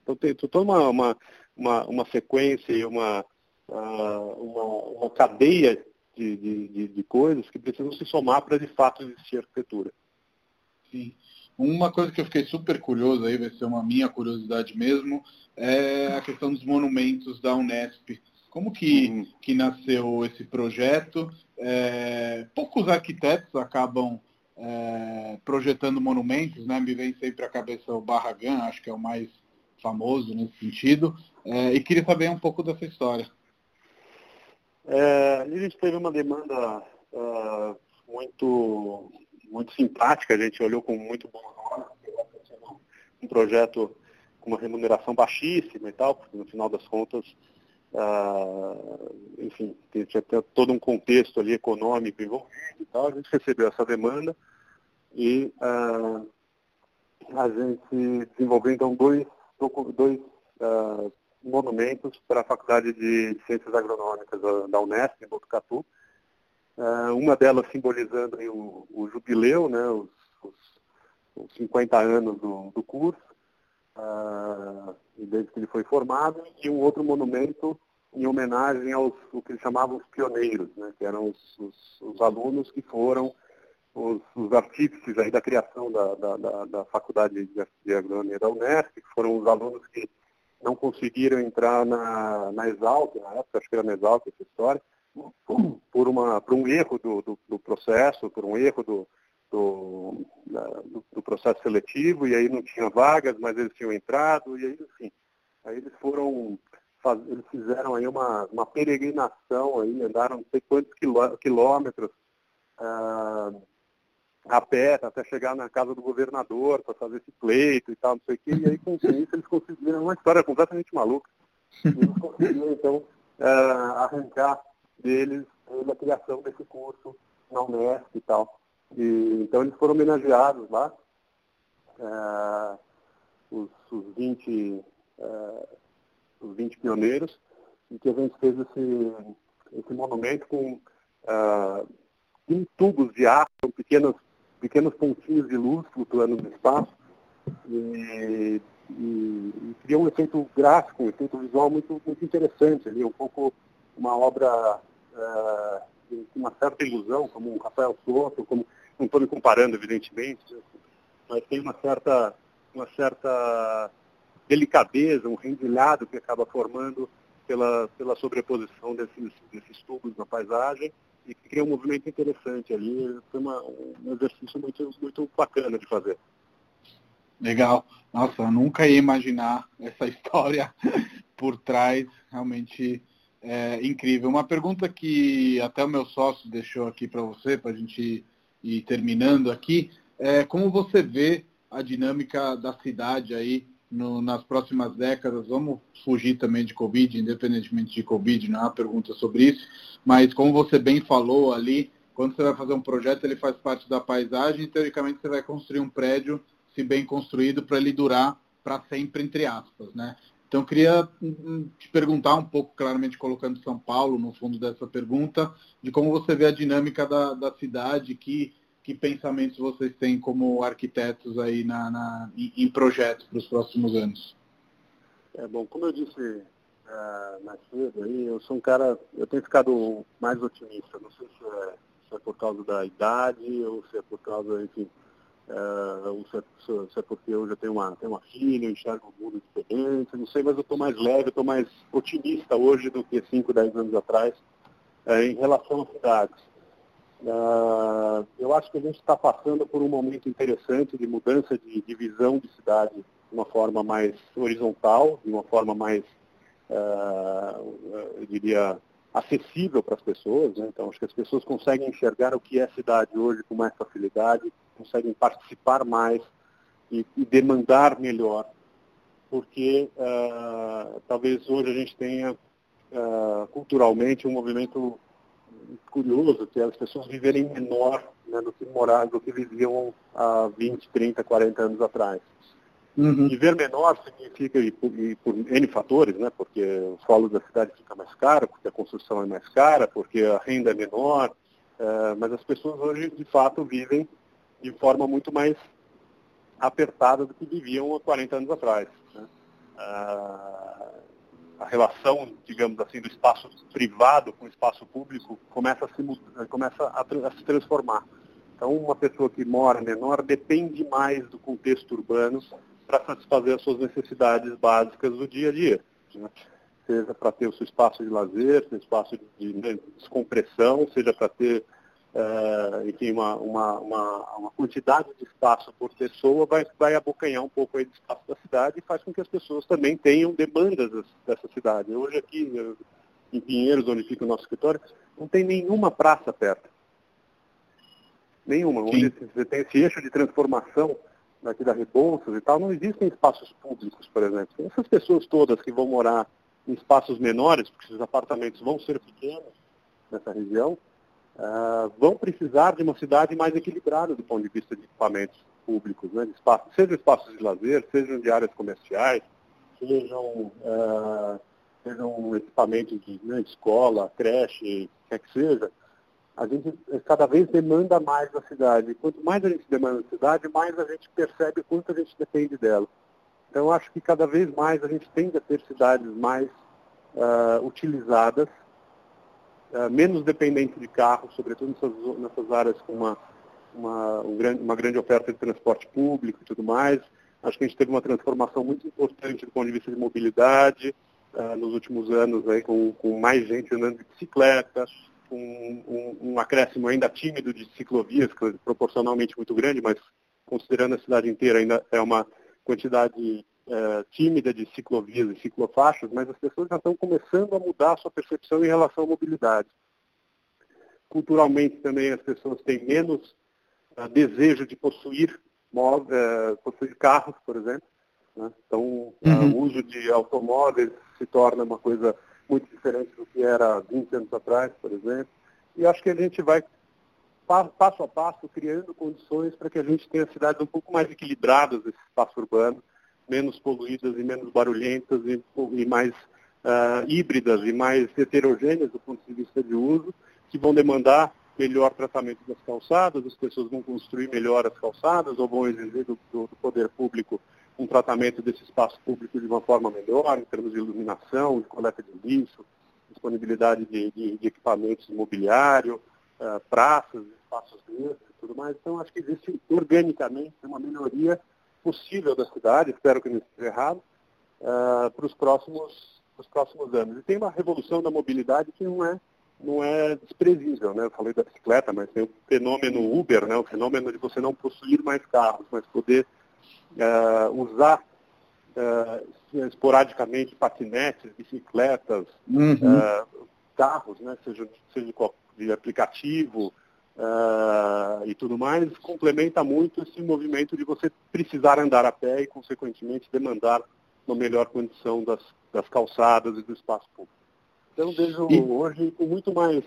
Então tem toda uma, uma, uma, uma sequência e uma, uh, uma, uma cadeia de, de, de coisas que precisam se somar para de fato existir arquitetura.
Sim. Uma coisa que eu fiquei super curioso, aí vai ser uma minha curiosidade mesmo, é a questão dos monumentos da Unesp. Como que, uhum. que nasceu esse projeto? É, poucos arquitetos acabam é, projetando monumentos, né? Me vem sempre à cabeça o Barragan, acho que é o mais famoso nesse sentido. É, e queria saber um pouco dessa história.
É, a gente teve uma demanda uh, muito muito simpática, a gente olhou com muito bom um projeto com uma remuneração baixíssima e tal, porque no final das contas, uh, enfim, tinha todo um contexto ali econômico envolvido e tal, a gente recebeu essa demanda e uh, a gente desenvolveu então dois, dois uh, monumentos para a Faculdade de Ciências Agronômicas da Unesp, em Botucatu, uma delas simbolizando o, o, jubileu, né, os, os, os 50 anos do, do curso, uh, desde que ele foi formado, e um outro monumento em homenagem aos o que eles chamavam os pioneiros, né, que eram os, os alunos que foram os, os, artífices aí da criação da, da, da, da Faculdade de Agronomia da Unesp, que foram os alunos que não conseguiram entrar na, na Exalc, na época, acho que era na Exalc essa história, por, uma, por um erro do, do, do processo, por um erro do, do, do, processo seletivo, e aí não tinha vagas, mas eles tinham entrado, e aí, enfim, aí eles foram, faz, eles fizeram aí uma, uma peregrinação, aí, andaram não sei quantos quilômetros uh, a pé até chegar na casa do governador para fazer esse pleito e tal, não sei o quê, e aí com isso eles conseguiram, uma história completamente maluca, eles conseguiram então uh, arrancar deles a criação desse curso na Unesp e tal. E, então eles foram homenageados lá, é, os, os, 20, é, os 20 pioneiros, e que a gente fez esse, esse monumento com é, tubos de ar, com pequenos, pequenos pontinhos de luz flutuando no espaço, e, e, e criou um efeito gráfico, um efeito visual muito, muito interessante ali, um pouco uma obra uh, uma certa ilusão, como o Rafael Soto, como não estou me comparando, evidentemente, mas tem uma certa, uma certa delicadeza, um rendilhado que acaba formando pela, pela sobreposição desses, desses tubos na paisagem e que cria um movimento interessante ali. Foi uma, um exercício muito, muito bacana de fazer.
Legal. Nossa, nunca ia imaginar essa história por trás. Realmente é, incrível. Uma pergunta que até o meu sócio deixou aqui para você, para a gente ir terminando aqui, é como você vê a dinâmica da cidade aí no, nas próximas décadas? Vamos fugir também de Covid, independentemente de Covid, não é uma pergunta sobre isso, mas como você bem falou ali, quando você vai fazer um projeto, ele faz parte da paisagem e, teoricamente, você vai construir um prédio, se bem construído, para ele durar para sempre, entre aspas, né? Então, eu queria hum, hum, te perguntar um pouco, claramente colocando São Paulo no fundo dessa pergunta, de como você vê a dinâmica da, da cidade, que, que pensamentos vocês têm como arquitetos aí na, na em, projetos para os próximos anos.
É bom, como eu disse uh, mais cedo, aí, eu sou um cara, eu tenho ficado mais otimista. Não sei se é, se é por causa da idade ou se é por causa, enfim, Uh, se, é, porque eu já tenho uma, tenho uma filha, eu enxergo um mundo diferente, não sei, mas eu estou mais leve, estou mais otimista hoje do que 5, 10 anos atrás uh, em relação às cidades. Uh, eu acho que a gente está passando por um momento interessante de mudança de, de visão de cidade de uma forma mais horizontal, de uma forma mais, eu diria, acessível para as pessoas. Né? Então, acho que as pessoas conseguem enxergar o que é cidade hoje com mais facilidade, conseguem participar mais e, e demandar melhor, porque uh, talvez hoje a gente tenha uh, culturalmente um movimento curioso, que é as pessoas viverem menor né, do que morar, do que viviam há 20, 30, 40 anos atrás. Uhum. Viver menor significa, e por, e por, N fatores, né? porque o solo da cidade fica mais caro, porque a construção é mais cara, porque a renda é menor, uh, mas as pessoas hoje, de fato, vivem de forma muito mais apertada do que viviam há 40 anos atrás. Né? Uh, a relação, digamos assim, do espaço privado com o espaço público começa a se, começa a, a se transformar. Então, uma pessoa que mora menor depende mais do contexto urbano para satisfazer as suas necessidades básicas do dia a dia. Né? Seja para ter o seu espaço de lazer, seu espaço de né, descompressão, seja para ter uh, enfim, uma, uma, uma, uma, quantidade de espaço por pessoa, vai, vai abocanhar um pouco aí do espaço da cidade e faz com que as pessoas também tenham demandas dessa cidade. Hoje aqui, em Pinheiros, onde fica o nosso escritório, não tem nenhuma praça perto. Nenhuma. Onde você tem esse eixo de transformação daqui da Rebouças e tal, não existem espaços públicos, por exemplo. Essas pessoas todas que vão morar em espaços menores, porque os apartamentos vão ser pequenos nessa região, uh, vão precisar de uma cidade mais equilibrada do ponto de vista de equipamentos públicos, né? espaço, espaços de lazer, sejam de áreas comerciais, sejam, uh, sejam equipamentos de né, escola, creche, quer que seja a gente cada vez demanda mais da cidade. Quanto mais a gente demanda da cidade, mais a gente percebe quanto a gente depende dela. Então, acho que cada vez mais a gente tende a ter cidades mais uh, utilizadas, menos dependentes de carros, sobretudo nessas, nessas áreas com uma, uma, um grande, uma grande oferta de transporte público e tudo mais. Acho que a gente teve uma transformação muito importante do ponto de vista de mobilidade uh, nos últimos anos, aí, com, com mais gente andando de bicicleta, um, um, um, acréscimo ainda tímido de ciclovias, é proporcionalmente muito grande, mas considerando a cidade inteira ainda é uma quantidade é, tímida de ciclovias e ciclofaixas, mas as pessoas já estão começando a mudar a sua percepção em relação à mobilidade. Culturalmente também as pessoas têm menos uh, desejo de possuir, uh, possuir carros, por exemplo. Né? Então, uhum. o uso de automóveis se torna uma coisa muito diferente do que era 20 anos atrás, por exemplo. E acho que a gente vai, passo a passo, criando condições para que a gente tenha cidades um pouco mais equilibradas nesse espaço urbano, menos poluídas e menos barulhentas e, e mais uh, híbridas e mais heterogêneas do ponto de vista de uso, que vão demandar melhor tratamento das calçadas, as pessoas vão construir melhor as calçadas ou vão exigir do, do, poder público um tratamento desse espaço público de uma forma melhor, em termos de iluminação, de coleta de lixo, disponibilidade de, de, de equipamentos imobiliário, uh, praças, espaços e tudo mais. Então, acho que existe organicamente uma melhoria possível da cidade, espero que não esteja errado, uh, para os próximos, próximos anos. E tem uma revolução da mobilidade que não é, não é desprezível. Né? Eu falei da bicicleta, mas tem o fenômeno Uber, né? o fenômeno de você não possuir mais carros, mas poder uh, usar uh, esporadicamente patinetes, bicicletas, uhum. uh, carros, né, seja, seja de aplicativo uh, e tudo mais, complementa muito esse movimento de você precisar andar a pé e, consequentemente, demandar uma melhor condição das, das calçadas e do espaço público. Então, vejo e... hoje com muito mais,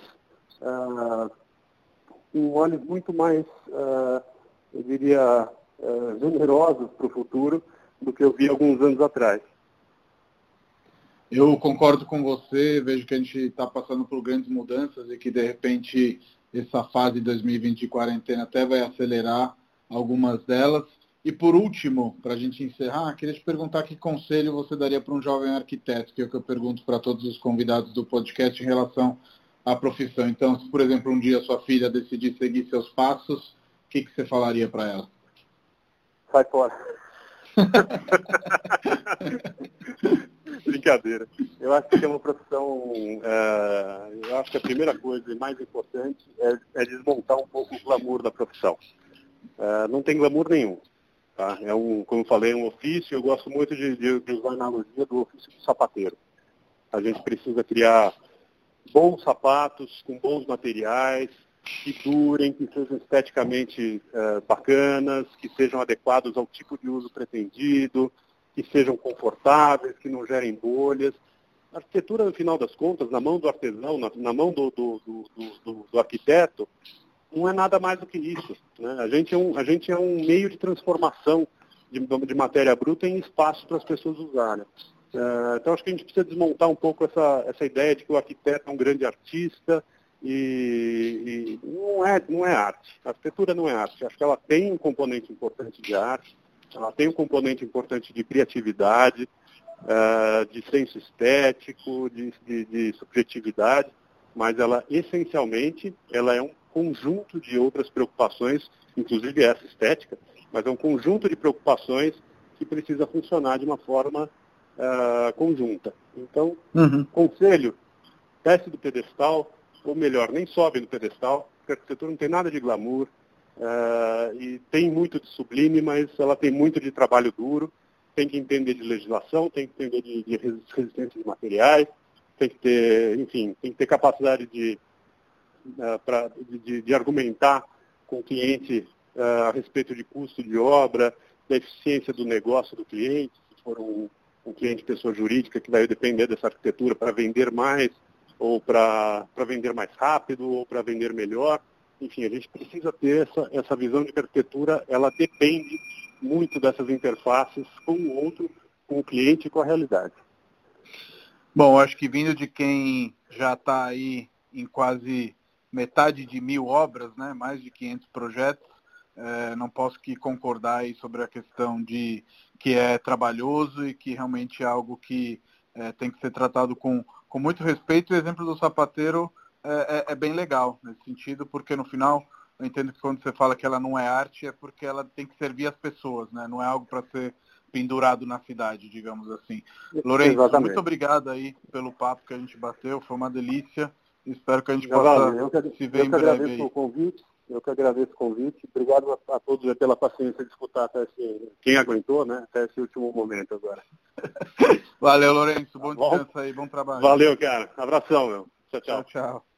uh, um olhos muito mais, uh, eu diria, uh, generosos para o futuro do que eu vi alguns anos atrás.
Eu concordo com você, vejo que a gente está passando por grandes mudanças e que, de repente, essa fase de 2020 de quarentena até vai acelerar algumas delas. E por último, para a gente encerrar, queria te perguntar que conselho você daria para um jovem arquiteto, que é o que eu pergunto para todos os convidados do podcast em relação à profissão. Então, se por exemplo um dia sua filha decidir seguir seus passos, o que, que você falaria para ela?
Sai fora. Brincadeira. Eu acho que é uma profissão. Uh, eu acho que a primeira coisa e mais importante é, é desmontar um pouco o glamour da profissão. Uh, não tem glamour nenhum. Tá? É um, como eu falei, é um ofício, eu gosto muito de, de, de usar a analogia do ofício do sapateiro. A gente precisa criar bons sapatos, com bons materiais, que durem, que sejam esteticamente uh, bacanas, que sejam adequados ao tipo de uso pretendido, que sejam confortáveis, que não gerem bolhas. A arquitetura, no final das contas, na mão do artesão, na, na mão do, do, do, do, arquiteto, não é nada mais do que isso. Né? A, gente é um, a gente é um meio de transformação de, de matéria bruta em espaço para as pessoas usarem. Uh, então, acho que a gente precisa desmontar um pouco essa, essa ideia de que o arquiteto é um grande artista e, e não, é, não é arte. A arquitetura não é arte. Acho que ela tem um componente importante de arte, ela tem um componente importante de criatividade, uh, de senso estético, de, de, de subjetividade, mas ela essencialmente ela é um conjunto de outras preocupações, inclusive essa estética, mas é um conjunto de preocupações que precisa funcionar de uma forma uh, conjunta. Então, uhum. conselho, desce do pedestal, ou melhor, nem sobe no pedestal, porque a arquitetura não tem nada de glamour, uh, e tem muito de sublime, mas ela tem muito de trabalho duro, tem que entender de legislação, tem que entender de, de resistência de materiais, tem que ter, enfim, tem que ter capacidade de uh, pra, de, de, argumentar com o cliente uh, a respeito de custo de obra, da eficiência do negócio do cliente, se for um, um cliente pessoa jurídica que vai depender dessa arquitetura para vender mais, ou para vender mais rápido, ou para vender melhor. Enfim, a gente precisa ter essa, essa visão de que a arquitetura ela depende muito dessas interfaces com o outro, com o cliente e com a realidade.
Bom, acho que vindo de quem já está aí em quase metade de mil obras, né, mais de 500 projetos. É, não posso que concordar aí sobre a questão de que é trabalhoso e que realmente é algo que é, tem que ser tratado com, com muito respeito. O exemplo do sapateiro é, é, é, bem legal nesse sentido, porque no final eu entendo que quando você fala que ela não é arte é porque ela tem que servir as pessoas, né? Não é algo para ser pendurado na cidade, digamos assim. Lourenço, Exatamente. muito obrigado aí pelo papo que a gente bateu, foi uma delícia. Espero que a gente possa
eu que, se ver eu em breve. Agradeço aí. o convite, eu que agradeço o convite. Obrigado a, a todos pela paciência de escutar até esse, quem aguentou, né? Até esse último momento agora.
Valeu, Lourenço. Bom, tá bom descanso aí, bom trabalho.
Valeu, cara. Abração, meu. tchau. tchau. tchau, tchau.